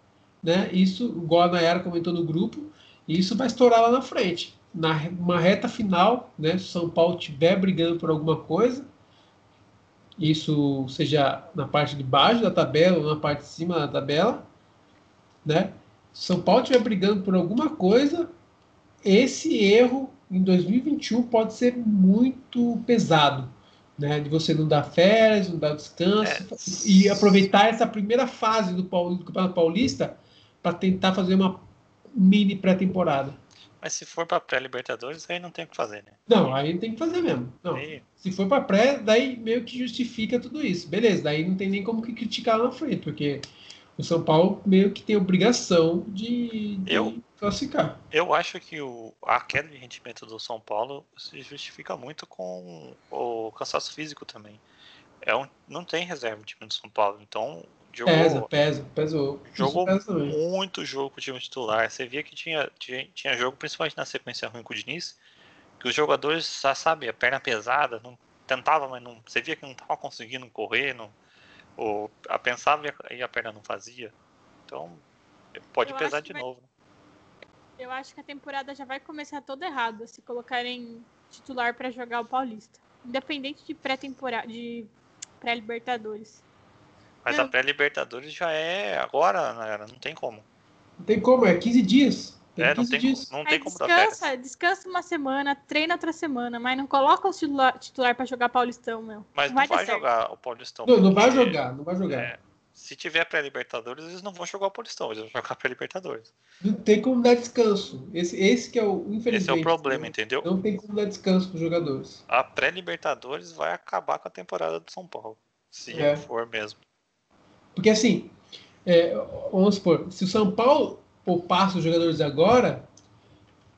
[SPEAKER 1] né? Isso, igual a Nayara comentou no grupo, isso vai estourar lá na frente. Na uma reta final, né? Se São Paulo estiver brigando por alguma coisa, isso seja na parte de baixo da tabela ou na parte de cima da tabela, né? Se São Paulo estiver brigando por alguma coisa, esse erro em 2021 pode ser muito pesado, né? De você não dar férias, não dar descanso
[SPEAKER 2] É.
[SPEAKER 1] e aproveitar essa primeira fase do, Paul- do Campeonato Paulista para tentar fazer uma mini pré-temporada.
[SPEAKER 2] Mas se for para pré-Libertadores, aí não tem o que fazer, né?
[SPEAKER 1] Não, aí tem que fazer mesmo. Não,
[SPEAKER 2] Aí,
[SPEAKER 1] se for para pré, daí meio que justifica tudo isso. Beleza, daí não tem nem como que criticar lá na frente, porque o São Paulo meio que tem obrigação de, de
[SPEAKER 2] Eu-
[SPEAKER 1] classificar.
[SPEAKER 2] eu acho que o, a queda de rendimento do São Paulo se justifica muito com o cansaço físico também. É um, não tem reserva no time do São Paulo, então jogou,
[SPEAKER 1] Pesa, pesa, pesou.
[SPEAKER 2] Jogou
[SPEAKER 1] pesa
[SPEAKER 2] muito jogo com o time titular. Você via que tinha, tinha, tinha jogo, principalmente na sequência ruim com o Diniz, que os jogadores, já sabe, a perna pesada, não tentava, mas não. Você via que não estava conseguindo correr, não, ou a pensava e a, perna não fazia. Então, pode
[SPEAKER 3] Eu
[SPEAKER 2] pesar de
[SPEAKER 3] vai-
[SPEAKER 2] novo. né?
[SPEAKER 3] Eu acho que a temporada já vai começar toda errada se colocarem titular para jogar o Paulista. Independente de pré-temporada, de pré-libertadores.
[SPEAKER 2] Mas
[SPEAKER 3] Não.
[SPEAKER 2] a pré-Libertadores já é agora, galera, não tem como.
[SPEAKER 1] Não tem como, é 15 dias. Tem
[SPEAKER 2] É, não
[SPEAKER 1] 15
[SPEAKER 2] tem,
[SPEAKER 1] dias.
[SPEAKER 2] não tem como dar férias.
[SPEAKER 3] descansa, descansa uma semana, treina outra semana, mas não coloca o titular, titular para jogar Paulistão, meu.
[SPEAKER 2] Mas não
[SPEAKER 3] vai
[SPEAKER 2] vai,
[SPEAKER 3] dar certo.
[SPEAKER 2] jogar o Paulistão.
[SPEAKER 1] Não, não vai jogar, não vai jogar.
[SPEAKER 2] é, se tiver pré-Libertadores, eles não vão jogar o Paulistão, eles vão jogar pré-Libertadores.
[SPEAKER 1] Não tem como dar descanso. Esse, esse que é o, infelizmente.
[SPEAKER 2] Esse é o problema,
[SPEAKER 1] né?
[SPEAKER 2] entendeu?
[SPEAKER 1] Não tem como dar descanso para os jogadores.
[SPEAKER 2] A pré-Libertadores vai acabar com a temporada do São Paulo. Se
[SPEAKER 1] É.
[SPEAKER 2] for mesmo.
[SPEAKER 1] Porque assim, é, vamos supor, se o São Paulo poupasse os jogadores agora,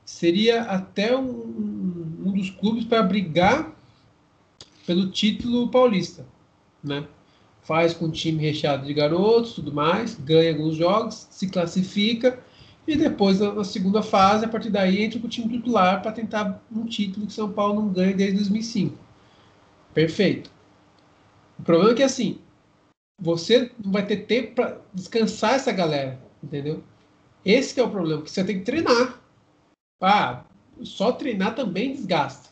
[SPEAKER 1] seria até um, um dos clubes para brigar pelo título paulista, né? Faz com um time recheado de garotos, tudo mais, ganha alguns jogos, se classifica E depois, na segunda fase, a partir daí, entra com o time titular para tentar um título que São Paulo não ganha desde 2005. Perfeito. O problema é que, assim, você não vai ter tempo para descansar essa galera, entendeu? Esse é o problema, porque você tem que treinar. Ah, só treinar também desgasta,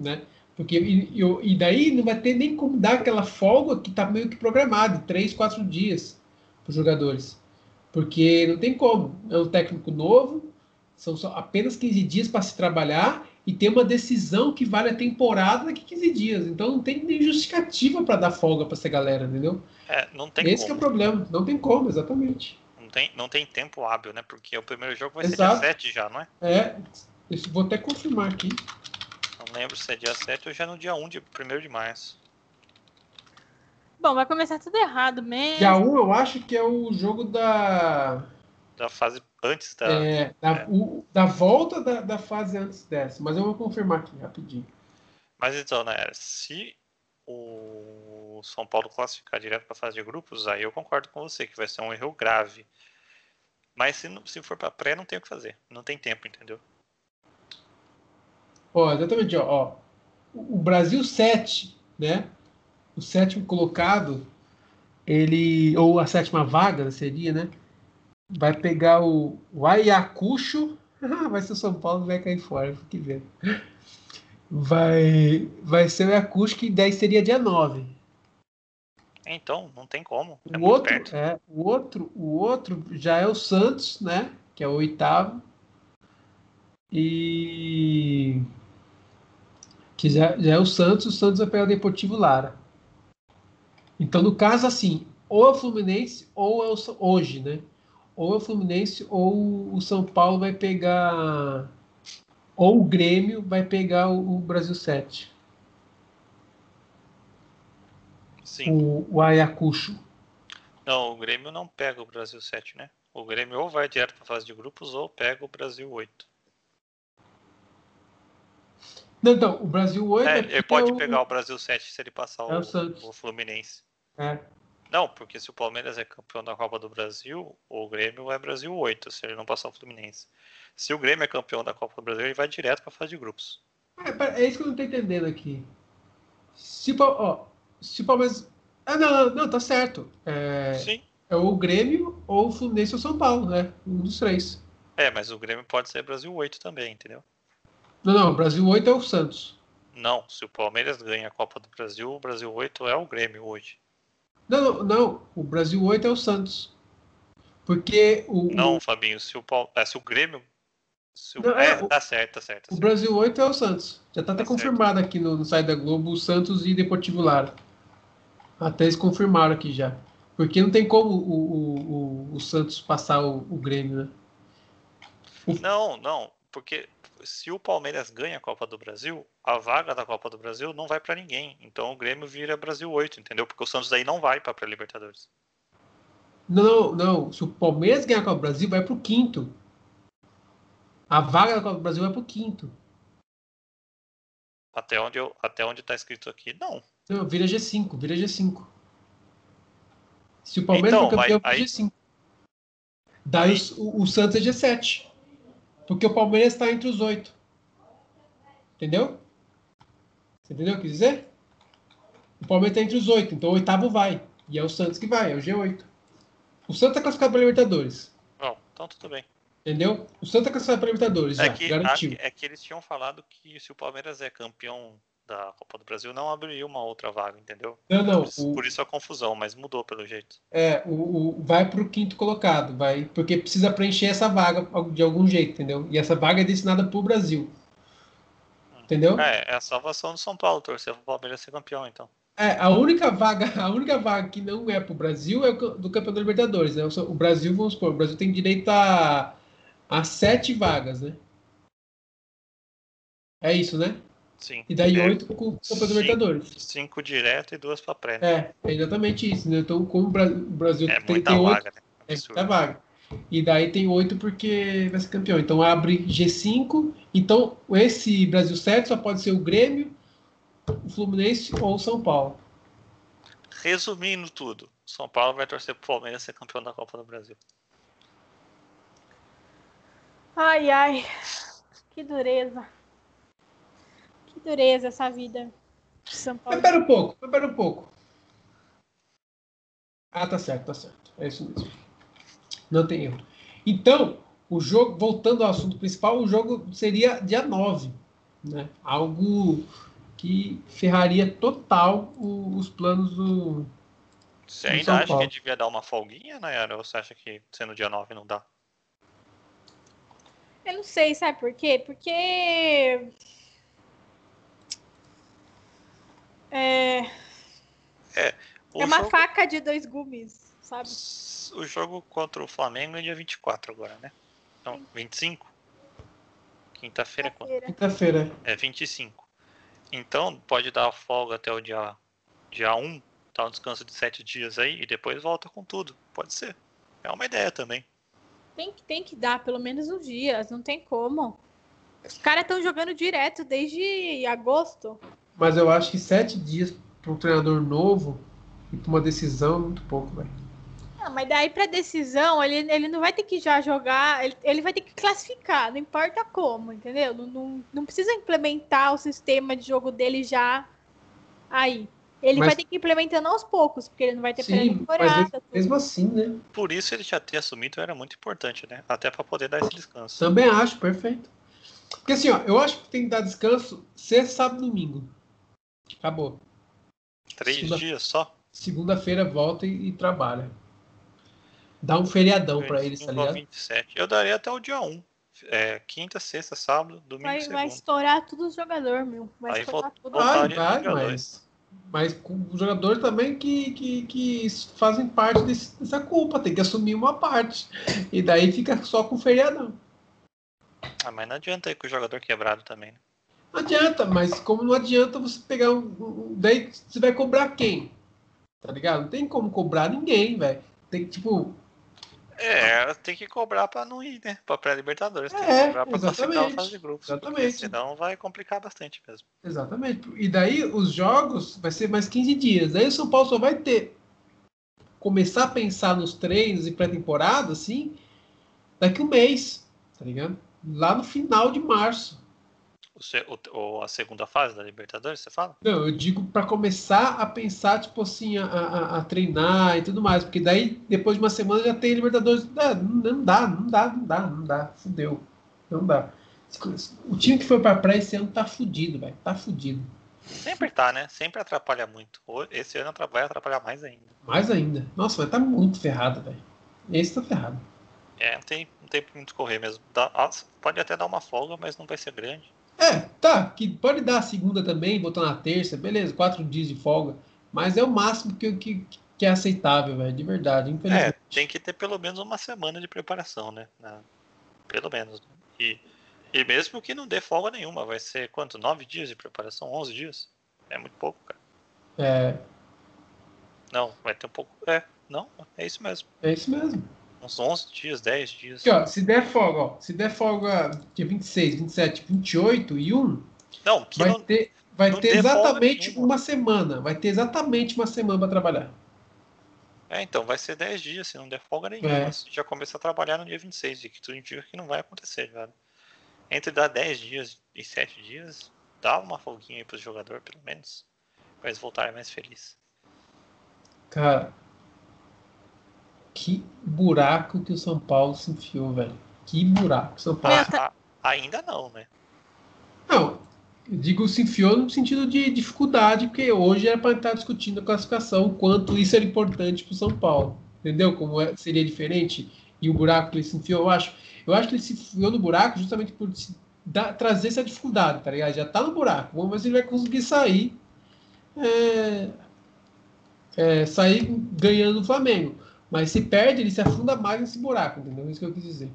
[SPEAKER 1] né? Porque e, e daí não vai ter nem como dar aquela folga que está meio que programada, três, quatro dias para os jogadores. Porque não tem como. É um técnico novo, são só apenas 15 dias para se trabalhar e tem uma decisão que vale a temporada daqui 15 dias. Então não tem nem justificativa para dar folga para essa galera, entendeu?
[SPEAKER 2] É, não tem
[SPEAKER 1] Esse é o problema. Não tem como, exatamente.
[SPEAKER 2] Não tem, não tem tempo hábil, né? Porque o primeiro jogo vai Exato. ser dia 7 já, não é?
[SPEAKER 1] É, vou até confirmar aqui.
[SPEAKER 2] Não lembro se é dia 7 ou já no dia 1 de 1 de março.
[SPEAKER 3] Bom, vai começar tudo errado mesmo.
[SPEAKER 1] Dia 1 eu acho que é o jogo da.
[SPEAKER 2] Da fase antes da.
[SPEAKER 1] É, da, é. O, da volta da, da fase antes dessa. Mas eu vou confirmar aqui rapidinho.
[SPEAKER 2] Mas então, né, se o São Paulo classificar direto para a fase de grupos, aí eu concordo com você que vai ser um erro grave. Mas se, se for para pré, não tem o que fazer. Não tem tempo, entendeu?
[SPEAKER 1] Ó, exatamente, ó, ó. O Brasil 7, né? o sétimo colocado, ele ou a sétima vaga seria, né? Vai pegar o, o Ayacucho, [LAUGHS] vai ser o São Paulo vai cair fora, que ver. Vai, vai ser o Ayacucho que daí seria dia 9.
[SPEAKER 2] Então, não tem como. É
[SPEAKER 1] o outro, é, o outro, o outro já é o Santos, né? Que é o oitavo. E que já, já é o Santos, o Santos vai pegar o Deportivo Lara. Então, no caso, assim, ou é o Fluminense ou é o, hoje, né? Ou é o Fluminense ou o São Paulo vai pegar. Ou o Grêmio vai pegar o, o Brasil 7.
[SPEAKER 2] Sim.
[SPEAKER 1] O, o Ayacucho.
[SPEAKER 2] Não, o Grêmio não pega o Brasil 7, né? O Grêmio ou vai direto para a fase de grupos ou pega o Brasil 8.
[SPEAKER 1] Não, então, o Brasil 8. É,
[SPEAKER 2] ele pode é pegar o... Brasil 7 se ele passar é o, o, Fluminense.
[SPEAKER 1] É.
[SPEAKER 2] Não, porque se o Palmeiras é campeão da Copa do Brasil, o Grêmio é Brasil 8, se ele não passar o Fluminense. Se o Grêmio é campeão da Copa do Brasil, ele vai direto para a fase de grupos.
[SPEAKER 1] É, é, isso que eu não tô entendendo aqui. Se, ó, se o Palmeiras. Ah, não, não, tá certo. É,
[SPEAKER 2] Sim.
[SPEAKER 1] É o Grêmio ou o Fluminense ou o São Paulo, né? Um dos três.
[SPEAKER 2] É, mas o Grêmio pode ser Brasil 8 também, entendeu?
[SPEAKER 1] Não, não, o Brasil 8 é o Santos.
[SPEAKER 2] Não, se o Palmeiras ganha a Copa do Brasil, o Brasil 8 é o Grêmio hoje.
[SPEAKER 1] Não, não, não. o Brasil 8 é o Santos. Porque o.
[SPEAKER 2] Não, Fabinho, se o, Paul... é, se o Grêmio. Se o... Não, é, é, tá certo, tá certo. Tá
[SPEAKER 1] o
[SPEAKER 2] certo.
[SPEAKER 1] Brasil 8 é o Santos. Já tá, tá até confirmado aqui no, no site da Globo o Santos e Deportivo Lara. Até eles confirmaram aqui já. Porque não tem como o, o, o, o Santos passar o, o Grêmio, né?
[SPEAKER 2] Não, não. Porque se o Palmeiras ganha a Copa do Brasil, a vaga da Copa do Brasil não vai para ninguém. Então o Grêmio vira Brasil 8, entendeu? Porque o Santos aí não vai para Libertadores.
[SPEAKER 1] Não, não. Se o Palmeiras ganhar a Copa do Brasil, vai pro quinto. A vaga da Copa do Brasil vai pro quinto.
[SPEAKER 2] Até onde, eu, até onde tá escrito aqui, não.
[SPEAKER 1] Não, vira G5, vira G5. Se o Palmeiras então, for campeão, aí, vira G5. Daí aí, o, o Santos é G7. Porque o Palmeiras está entre os oito. Entendeu? Você entendeu o que dizer? O Palmeiras está entre os oito, então o oitavo vai. E é o Santos que vai, é o G8. O Santos está classificado para Libertadores.
[SPEAKER 2] Então tudo bem.
[SPEAKER 1] Entendeu? O Santos está classificado para Libertadores, é já,
[SPEAKER 2] que,
[SPEAKER 1] garantiu.
[SPEAKER 2] é que eles tinham falado que se o Palmeiras é campeão da Copa do Brasil não abriria uma outra vaga, entendeu?
[SPEAKER 1] Não, não.
[SPEAKER 2] Por isso, o... por isso a confusão, mas mudou pelo jeito.
[SPEAKER 1] É, o, o vai para o quinto colocado, vai, porque precisa preencher essa vaga de algum jeito, entendeu? E essa vaga é destinada para o Brasil. Entendeu?
[SPEAKER 2] É, é a salvação do São Paulo, torcer para o Palmeiras ser campeão, então.
[SPEAKER 1] É, a única vaga, [LAUGHS] a única vaga que não é para o Brasil é o do Campeão da Libertadores, né? O Brasil, vamos supor, o Brasil tem direito a, a sete vagas, né? É isso, né?
[SPEAKER 2] Sim.
[SPEAKER 1] E daí é, oito com o Copa Libertadores.
[SPEAKER 2] Cinco direto e duas para pré.
[SPEAKER 1] Né? É, é exatamente isso, né? Então, como o Brasil
[SPEAKER 2] é tem, tem
[SPEAKER 1] oito,
[SPEAKER 2] vaga, né?
[SPEAKER 1] é muita vaga. E daí tem oito porque vai ser campeão. Então abre G5. Então esse Brasil 7 só pode ser o Grêmio, o Fluminense ou o São Paulo.
[SPEAKER 2] Resumindo tudo, São Paulo vai torcer pro Palmeiras ser campeão da Copa do Brasil.
[SPEAKER 3] Ai, ai. Que dureza. Que dureza essa vida de São Paulo.
[SPEAKER 1] Mas pera um pouco, mas pera um pouco. Ah, tá certo, tá certo. É isso mesmo. Não tem erro. Então, o jogo, voltando ao assunto principal, o jogo seria dia 9. Né? Algo que ferraria total o- os planos do.
[SPEAKER 2] Você ainda
[SPEAKER 1] São
[SPEAKER 2] acha
[SPEAKER 1] Paulo.
[SPEAKER 2] que devia dar uma folguinha, Nayara? Ou você acha que sendo dia 9 não dá?
[SPEAKER 3] Eu não sei, sabe por quê? Porque. É,
[SPEAKER 2] O
[SPEAKER 3] é uma
[SPEAKER 2] jogo-
[SPEAKER 3] faca de dois gumes, sabe?
[SPEAKER 2] O jogo contra o Flamengo é dia 24 agora, né? Não, 25? Quinta-feira é quando?
[SPEAKER 3] Quinta-feira.
[SPEAKER 1] Quinta-feira.
[SPEAKER 2] É 25. Então, pode dar folga até o dia, dia 1, tá um descanso de 7 dias aí, e depois volta com tudo. Pode ser. É uma ideia também.
[SPEAKER 3] Tem que, tem que dar pelo menos uns dias, não tem como. Os caras estão jogando direto desde agosto.
[SPEAKER 1] Mas eu acho que sete dias para um treinador novo e para uma decisão é muito pouco, velho.
[SPEAKER 3] Ah, mas daí pra decisão, ele, ele não vai ter que já jogar, ele, ele vai ter que classificar, não importa como, entendeu? Não, não, não precisa implementar o sistema de jogo dele já aí. Ele
[SPEAKER 1] Mas-
[SPEAKER 3] vai ter que ir implementando aos poucos, porque ele não vai ter
[SPEAKER 1] Sim, mas
[SPEAKER 3] pré-temporada.
[SPEAKER 1] mesmo, mesmo assim, né?
[SPEAKER 2] Por isso ele já ter assumido era muito importante, né? Até pra poder dar esse descanso.
[SPEAKER 1] Também acho, perfeito. Porque assim, ó, eu acho que tem que dar descanso sexta, sábado e domingo. Acabou.
[SPEAKER 2] Três
[SPEAKER 1] segunda-
[SPEAKER 2] dias só.
[SPEAKER 1] Segunda-feira volta e, e trabalha. Dá um feriadão pra eles, tá
[SPEAKER 2] 25 ao
[SPEAKER 1] ligado?
[SPEAKER 2] 27. Eu daria até o dia 1. É, quinta, sexta, sábado, domingo
[SPEAKER 3] Vai, vai estourar tudo os jogadores, meu. Vai
[SPEAKER 2] Aí
[SPEAKER 3] estourar tudo.
[SPEAKER 1] Vai, vai, mas. Mas com os jogadores também que, que, que fazem parte desse- dessa culpa, tem que assumir uma parte. E daí fica só com o feriadão.
[SPEAKER 2] Ah, mas não adianta ir com o jogador quebrado também, né?
[SPEAKER 1] Não adianta, mas como não adianta você pegar um. um- Daí você vai cobrar quem? Tá ligado? Não tem como cobrar ninguém, velho. Tem que, tipo.
[SPEAKER 2] É, tem que cobrar pra não ir, né? Pra pré-Libertadores. Tem que
[SPEAKER 1] É,
[SPEAKER 2] cobrar pra classificar a fase de grupos.
[SPEAKER 1] Exatamente.
[SPEAKER 2] Senão vai complicar bastante mesmo.
[SPEAKER 1] Exatamente. E daí os jogos vai ser mais 15 dias. Daí o São Paulo só vai ter. Começar a pensar nos treinos e pré-temporada, assim, daqui um mês, tá ligado? Lá no final de março.
[SPEAKER 2] O, o- a segunda fase da Libertadores, você fala?
[SPEAKER 1] Não, eu digo para começar a pensar, tipo assim, a, a- a treinar e tudo mais. Porque daí, depois de uma semana, já tem Libertadores. Não, não dá, não dá, não dá, não dá. Fudeu. Não dá. O time que foi pra praia esse ano tá fudido, velho. Tá fudido.
[SPEAKER 2] Sempre tá, né? Sempre atrapalha muito. Esse ano vai atrapalhar mais ainda.
[SPEAKER 1] Mais ainda. Nossa, mas tá muito ferrado, velho. Esse tá ferrado.
[SPEAKER 2] É, não tem, não tem muito correr mesmo. Dá- pode até dar uma folga, mas não vai ser grande.
[SPEAKER 1] É, tá, que pode dar a segunda também, botar na terça, beleza, quatro dias de folga. Mas é o máximo que, que, que é aceitável, velho, de verdade.
[SPEAKER 2] É,
[SPEAKER 1] Infelizmente.
[SPEAKER 2] tem que ter pelo menos uma semana de preparação, né? Pelo menos. E, e mesmo que não dê folga nenhuma, vai ser quanto? Nove dias de preparação? Onze dias? É muito pouco, cara.
[SPEAKER 1] É,
[SPEAKER 2] Não, vai ter um pouco. É, não, é isso mesmo.
[SPEAKER 1] é isso mesmo.
[SPEAKER 2] Uns 11 dias, 10 dias.
[SPEAKER 1] Aqui, ó, se der folga, ó, se der folga dia 26, 27, 28 e 1,
[SPEAKER 2] Não,
[SPEAKER 1] vai
[SPEAKER 2] não.
[SPEAKER 1] ter, vai
[SPEAKER 2] não
[SPEAKER 1] ter exatamente
[SPEAKER 2] nenhuma.
[SPEAKER 1] uma semana. Vai ter exatamente uma semana para trabalhar.
[SPEAKER 2] É, então, vai ser 10 dias, se não der folga nenhuma.
[SPEAKER 1] É.
[SPEAKER 2] Mas Já começa a trabalhar no dia 26, e que tudo indica que não vai acontecer, velho. Entre dar 10 dias e 7 dias, dá uma folguinha aí pro jogador, pelo menos. Pra eles voltarem mais felizes.
[SPEAKER 1] Cara, que buraco que o São Paulo se enfiou, velho. Que buraco. São Paulo.
[SPEAKER 2] Ah, ainda não, né?
[SPEAKER 1] Não, eu digo se enfiou no sentido de dificuldade, porque hoje era para estar discutindo a classificação, o quanto isso era importante para o São Paulo. Entendeu? Como é- seria diferente? E o buraco que ele se enfiou, eu acho. Eu acho que ele se enfiou no buraco justamente por se dar- trazer essa dificuldade, tá ligado? Já tá no buraco. Vamos ver se ele vai conseguir sair. é, é, sair ganhando o Flamengo. Mas se perde, ele se afunda mais nesse buraco, entendeu? Isso que eu quis dizer.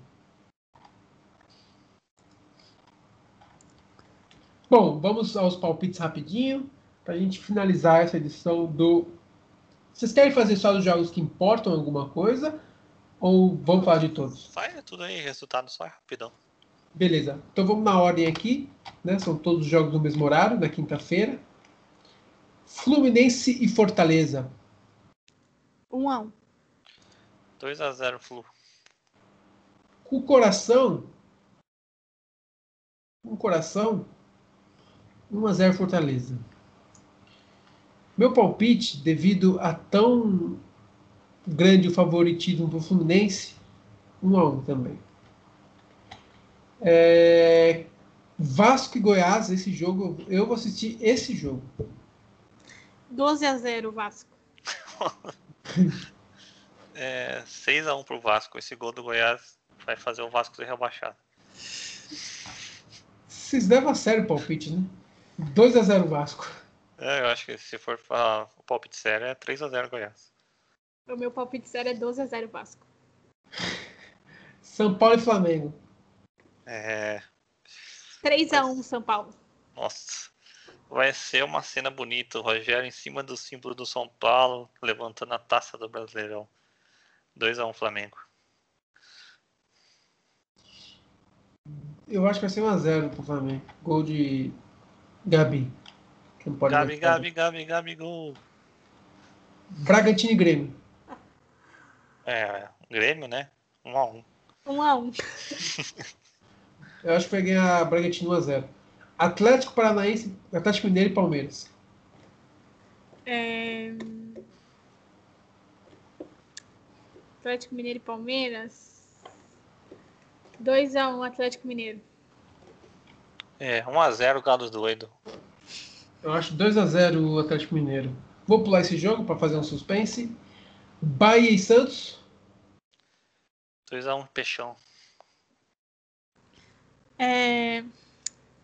[SPEAKER 1] Bom, vamos aos palpites rapidinho, para a gente finalizar essa edição do. Vocês querem fazer só os jogos que importam alguma coisa? Ou vamos falar de todos?
[SPEAKER 2] Faz tudo aí, resultado só é rapidão.
[SPEAKER 1] Beleza. Então vamos na ordem aqui, né? São todos os jogos no mesmo horário, na quinta-feira. Fluminense e Fortaleza.
[SPEAKER 3] Um a um.
[SPEAKER 2] 2x0 Flu.
[SPEAKER 1] Com o coração, com coração, 1x0 Fortaleza. Meu palpite, devido a tão grande o favoritismo do Fluminense, 1x1 também. É, Vasco e Goiás, esse jogo, eu vou assistir esse jogo.
[SPEAKER 3] 12 a 0 Vasco. [LAUGHS]
[SPEAKER 2] É, 6x1 pro Vasco. Esse gol do Goiás vai fazer o Vasco ser rebaixado.
[SPEAKER 1] Vocês levam a sério o palpite, né? 2x0 Vasco.
[SPEAKER 2] É, eu acho que se for falar o palpite sério é 3x0 Goiás.
[SPEAKER 3] O meu palpite sério é 12 a 0 Vasco. [LAUGHS]
[SPEAKER 1] São Paulo e Flamengo.
[SPEAKER 2] É,
[SPEAKER 3] 3 a 1 São Paulo.
[SPEAKER 2] nossa. Vai ser uma cena bonita. O Rogério em cima do símbolo do São Paulo, levantando a taça do Brasileirão. 2x1 Flamengo.
[SPEAKER 1] Eu acho que vai ser 1x0 pro Flamengo. Gol de Gabi. Que não pode
[SPEAKER 2] Gabi. Gabi, Gabi, Gabi, gol.
[SPEAKER 1] Bragantino e Grêmio.
[SPEAKER 2] É, Grêmio, né? 1x1.
[SPEAKER 3] 1 a 1 [LAUGHS]
[SPEAKER 1] Eu acho que vai ganhar Bragantino 1x0. Atlético Paranaense, Atlético Mineiro e Palmeiras.
[SPEAKER 3] É... Atlético Mineiro e Palmeiras. 2 a 1 Atlético Mineiro.
[SPEAKER 2] É, 1x0 Galo doido.
[SPEAKER 1] Eu acho 2x0 o Atlético Mineiro. Vou pular esse jogo para fazer um suspense. Bahia e Santos.
[SPEAKER 2] 2x1 Peixão.
[SPEAKER 3] É...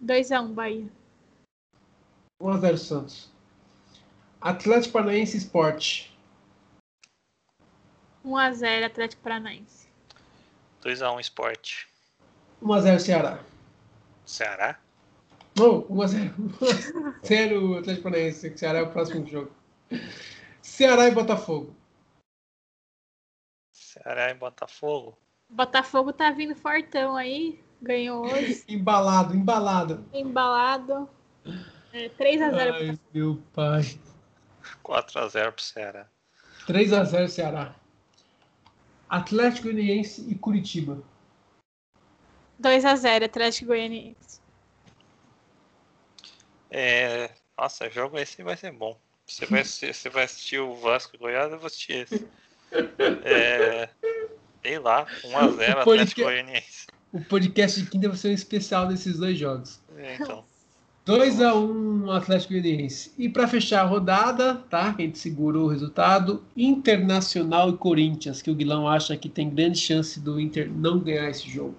[SPEAKER 3] 2 a 1 Bahia.
[SPEAKER 1] 1x0 Santos. Atlético Paranaense Sport.
[SPEAKER 3] 1 a 0 Atlético Paranaense.
[SPEAKER 2] 2x1 Sport.
[SPEAKER 1] 1x0 Ceará.
[SPEAKER 2] Ceará?
[SPEAKER 1] Não, 1x0. 0 [LAUGHS] Atlético Paranaense. Ceará é o próximo jogo. Ceará e Botafogo.
[SPEAKER 2] Ceará e Botafogo.
[SPEAKER 3] Botafogo tá vindo fortão aí. Ganhou hoje. [LAUGHS]
[SPEAKER 1] Embalado, embalado.
[SPEAKER 3] embalado. É, 3 a 0
[SPEAKER 1] Ai, meu pai.
[SPEAKER 2] 4x0 pro Ceará.
[SPEAKER 1] 3x0 Ceará. Atlético Goianiense e Curitiba.
[SPEAKER 3] 2 a 0 Atlético Goianiense.
[SPEAKER 2] É, nossa, jogo esse vai ser bom. Você vai, assistir, você vai assistir o Vasco e Goiás, eu vou assistir esse. É, sei lá, 1x0
[SPEAKER 1] O
[SPEAKER 2] Atlético Goianiense.
[SPEAKER 1] O podcast de quinta vai ser um especial desses dois jogos.
[SPEAKER 2] É, então.
[SPEAKER 1] 2x1 Atlético Goianiense. E para fechar a rodada, tá? Que a gente segurou o resultado. Internacional e Corinthians, que o Guilão acha que tem grande chance do Inter não ganhar esse jogo.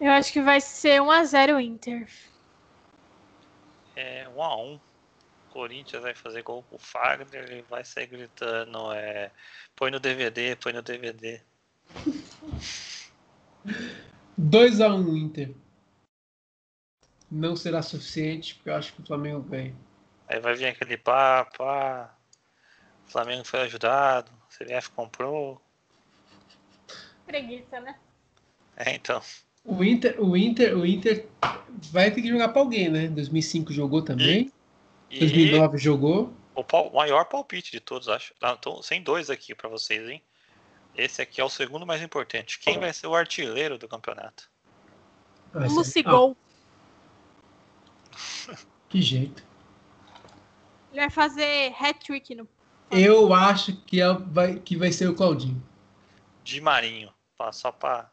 [SPEAKER 3] Eu acho que vai ser 1 a 0 Inter.
[SPEAKER 2] É 1x1. Corinthians vai fazer gol com o Fagner, ele vai sair gritando, é, põe no DVD, põe no DVD.
[SPEAKER 1] 2x1 Inter. Não será suficiente, porque eu acho que o Flamengo ganha.
[SPEAKER 2] Aí vai vir aquele papo, ah, o Flamengo foi ajudado, o CBF comprou.
[SPEAKER 3] Preguiça, né?
[SPEAKER 2] É, então.
[SPEAKER 1] O Inter, o Inter, o Inter vai ter que jogar para alguém, né? 2005 jogou também.
[SPEAKER 2] E
[SPEAKER 1] 2009 jogou.
[SPEAKER 2] o pal- maior palpite de todos, acho. Ah, tô sem dois aqui pra vocês, hein? Esse aqui é o segundo mais importante. Quem vai ser o artilheiro do campeonato?
[SPEAKER 3] Lucigol.
[SPEAKER 1] Ah, que jeito.
[SPEAKER 3] Ele vai fazer hat-trick no.
[SPEAKER 1] Eu acho que, é- vai, que vai ser o Claudinho.
[SPEAKER 2] De Marinho. Só pra.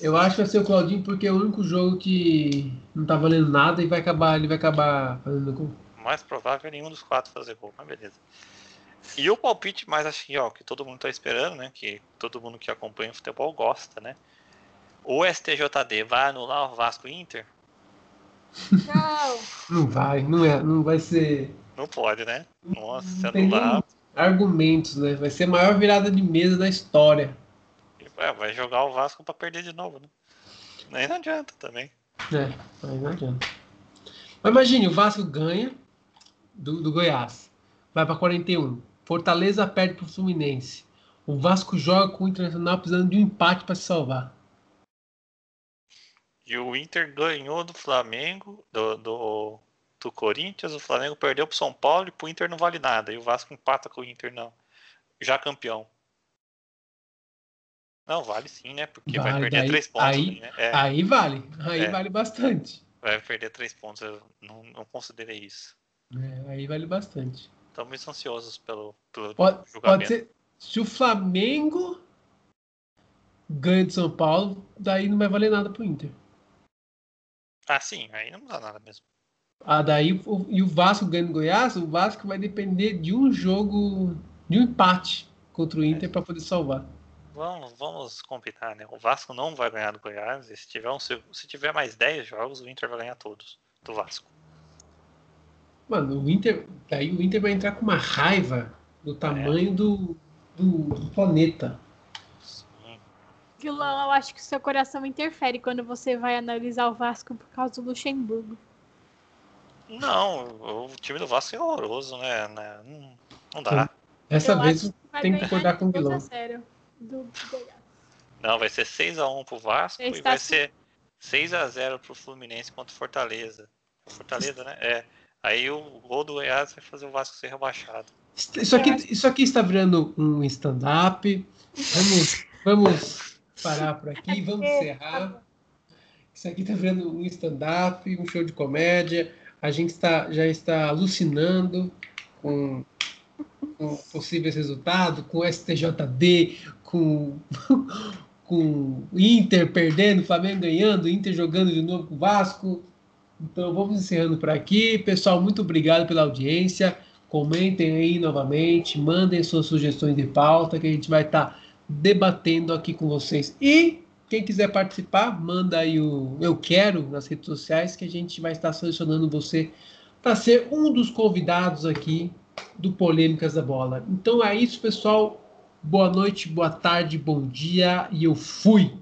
[SPEAKER 1] Eu acho que vai ser o Claudinho porque é o único jogo que não tá valendo nada e vai acabar, ele vai acabar fazendo gol.
[SPEAKER 2] Mais provável é nenhum dos quatro fazer gol, mas beleza. E o palpite mais assim, ó, que todo mundo tá esperando, né? Que todo mundo que acompanha o futebol gosta, né? O STJD vai anular o Vasco Inter?
[SPEAKER 3] Não.
[SPEAKER 1] Não vai, não é, não vai ser
[SPEAKER 2] Não pode, né? Nossa,
[SPEAKER 1] Não nem argumentos, né? Vai ser a maior virada de mesa da história.
[SPEAKER 2] é, vai jogar o Vasco pra perder de novo, né? Nem não adianta também.
[SPEAKER 1] É, mas não adianta. Mas imagine, o Vasco ganha do, do Goiás. Vai para 41. Fortaleza perde pro Fluminense. O Vasco joga com o Internacional precisando de um empate para se salvar.
[SPEAKER 2] E o Inter ganhou do Flamengo, do, do, do Corinthians, o Flamengo perdeu pro São Paulo e pro Inter não vale nada. E o Vasco empata com o Inter, não. Já campeão. Não, vale sim, né? Porque vale, vai perder daí, três pontos.
[SPEAKER 1] Aí,
[SPEAKER 2] né?
[SPEAKER 1] é. aí vale. Aí é. vale bastante.
[SPEAKER 2] Vai perder três pontos. Eu não, não considerei isso.
[SPEAKER 1] É, aí vale bastante.
[SPEAKER 2] Estamos ansiosos pelo, pelo
[SPEAKER 1] pode, julgamento. Pode ser, se o Flamengo ganha de São Paulo, daí não vai valer nada pro Inter.
[SPEAKER 2] Ah, sim, aí não dá nada mesmo.
[SPEAKER 1] Ah, daí o, e o Vasco ganhando Goiás, o Vasco vai depender de um jogo, de um empate contra o é. Inter é. para poder salvar.
[SPEAKER 2] Vamos, vamos compitar, né? O Vasco não vai ganhar do Goiás. Se tiver, um, se, se tiver mais 10 jogos, o Inter vai ganhar todos do Vasco.
[SPEAKER 1] Mano, o Inter. Daí o Inter vai entrar com uma raiva do tamanho é. do, do, do, planeta.
[SPEAKER 3] Vilão, eu acho que o seu coração interfere quando você vai analisar o Vasco por causa do Luxemburgo.
[SPEAKER 2] Não, o time do Vasco é horroroso, né? né? Não, não dá.
[SPEAKER 1] Essa eu vez tem que concordar com o vilão.
[SPEAKER 3] Do
[SPEAKER 2] Não, vai ser 6x1 pro Vasco e vai ser 6x0 pro Fluminense contra o Fortaleza. Fortaleza, né? É. Aí o gol do Goiás vai fazer o Vasco ser rebaixado.
[SPEAKER 1] Isso aqui, isso aqui está virando um stand-up. Vamos, vamos parar por aqui, vamos encerrar. Isso aqui está virando um stand-up, um show de comédia. A gente está, já está alucinando com, com possíveis resultados, com STJD, com, [LAUGHS] com Inter perdendo, Flamengo ganhando, Inter jogando de novo com o Vasco. Então vamos encerrando por aqui. Pessoal, muito obrigado pela audiência. Comentem aí novamente, mandem suas sugestões de pauta que a gente vai estar tá debatendo aqui com vocês. E quem quiser participar, manda aí o eu quero nas redes sociais que a gente vai estar selecionando você para ser um dos convidados aqui do Polêmicas da Bola. Então é isso, pessoal. Boa noite, boa tarde, bom dia e eu fui.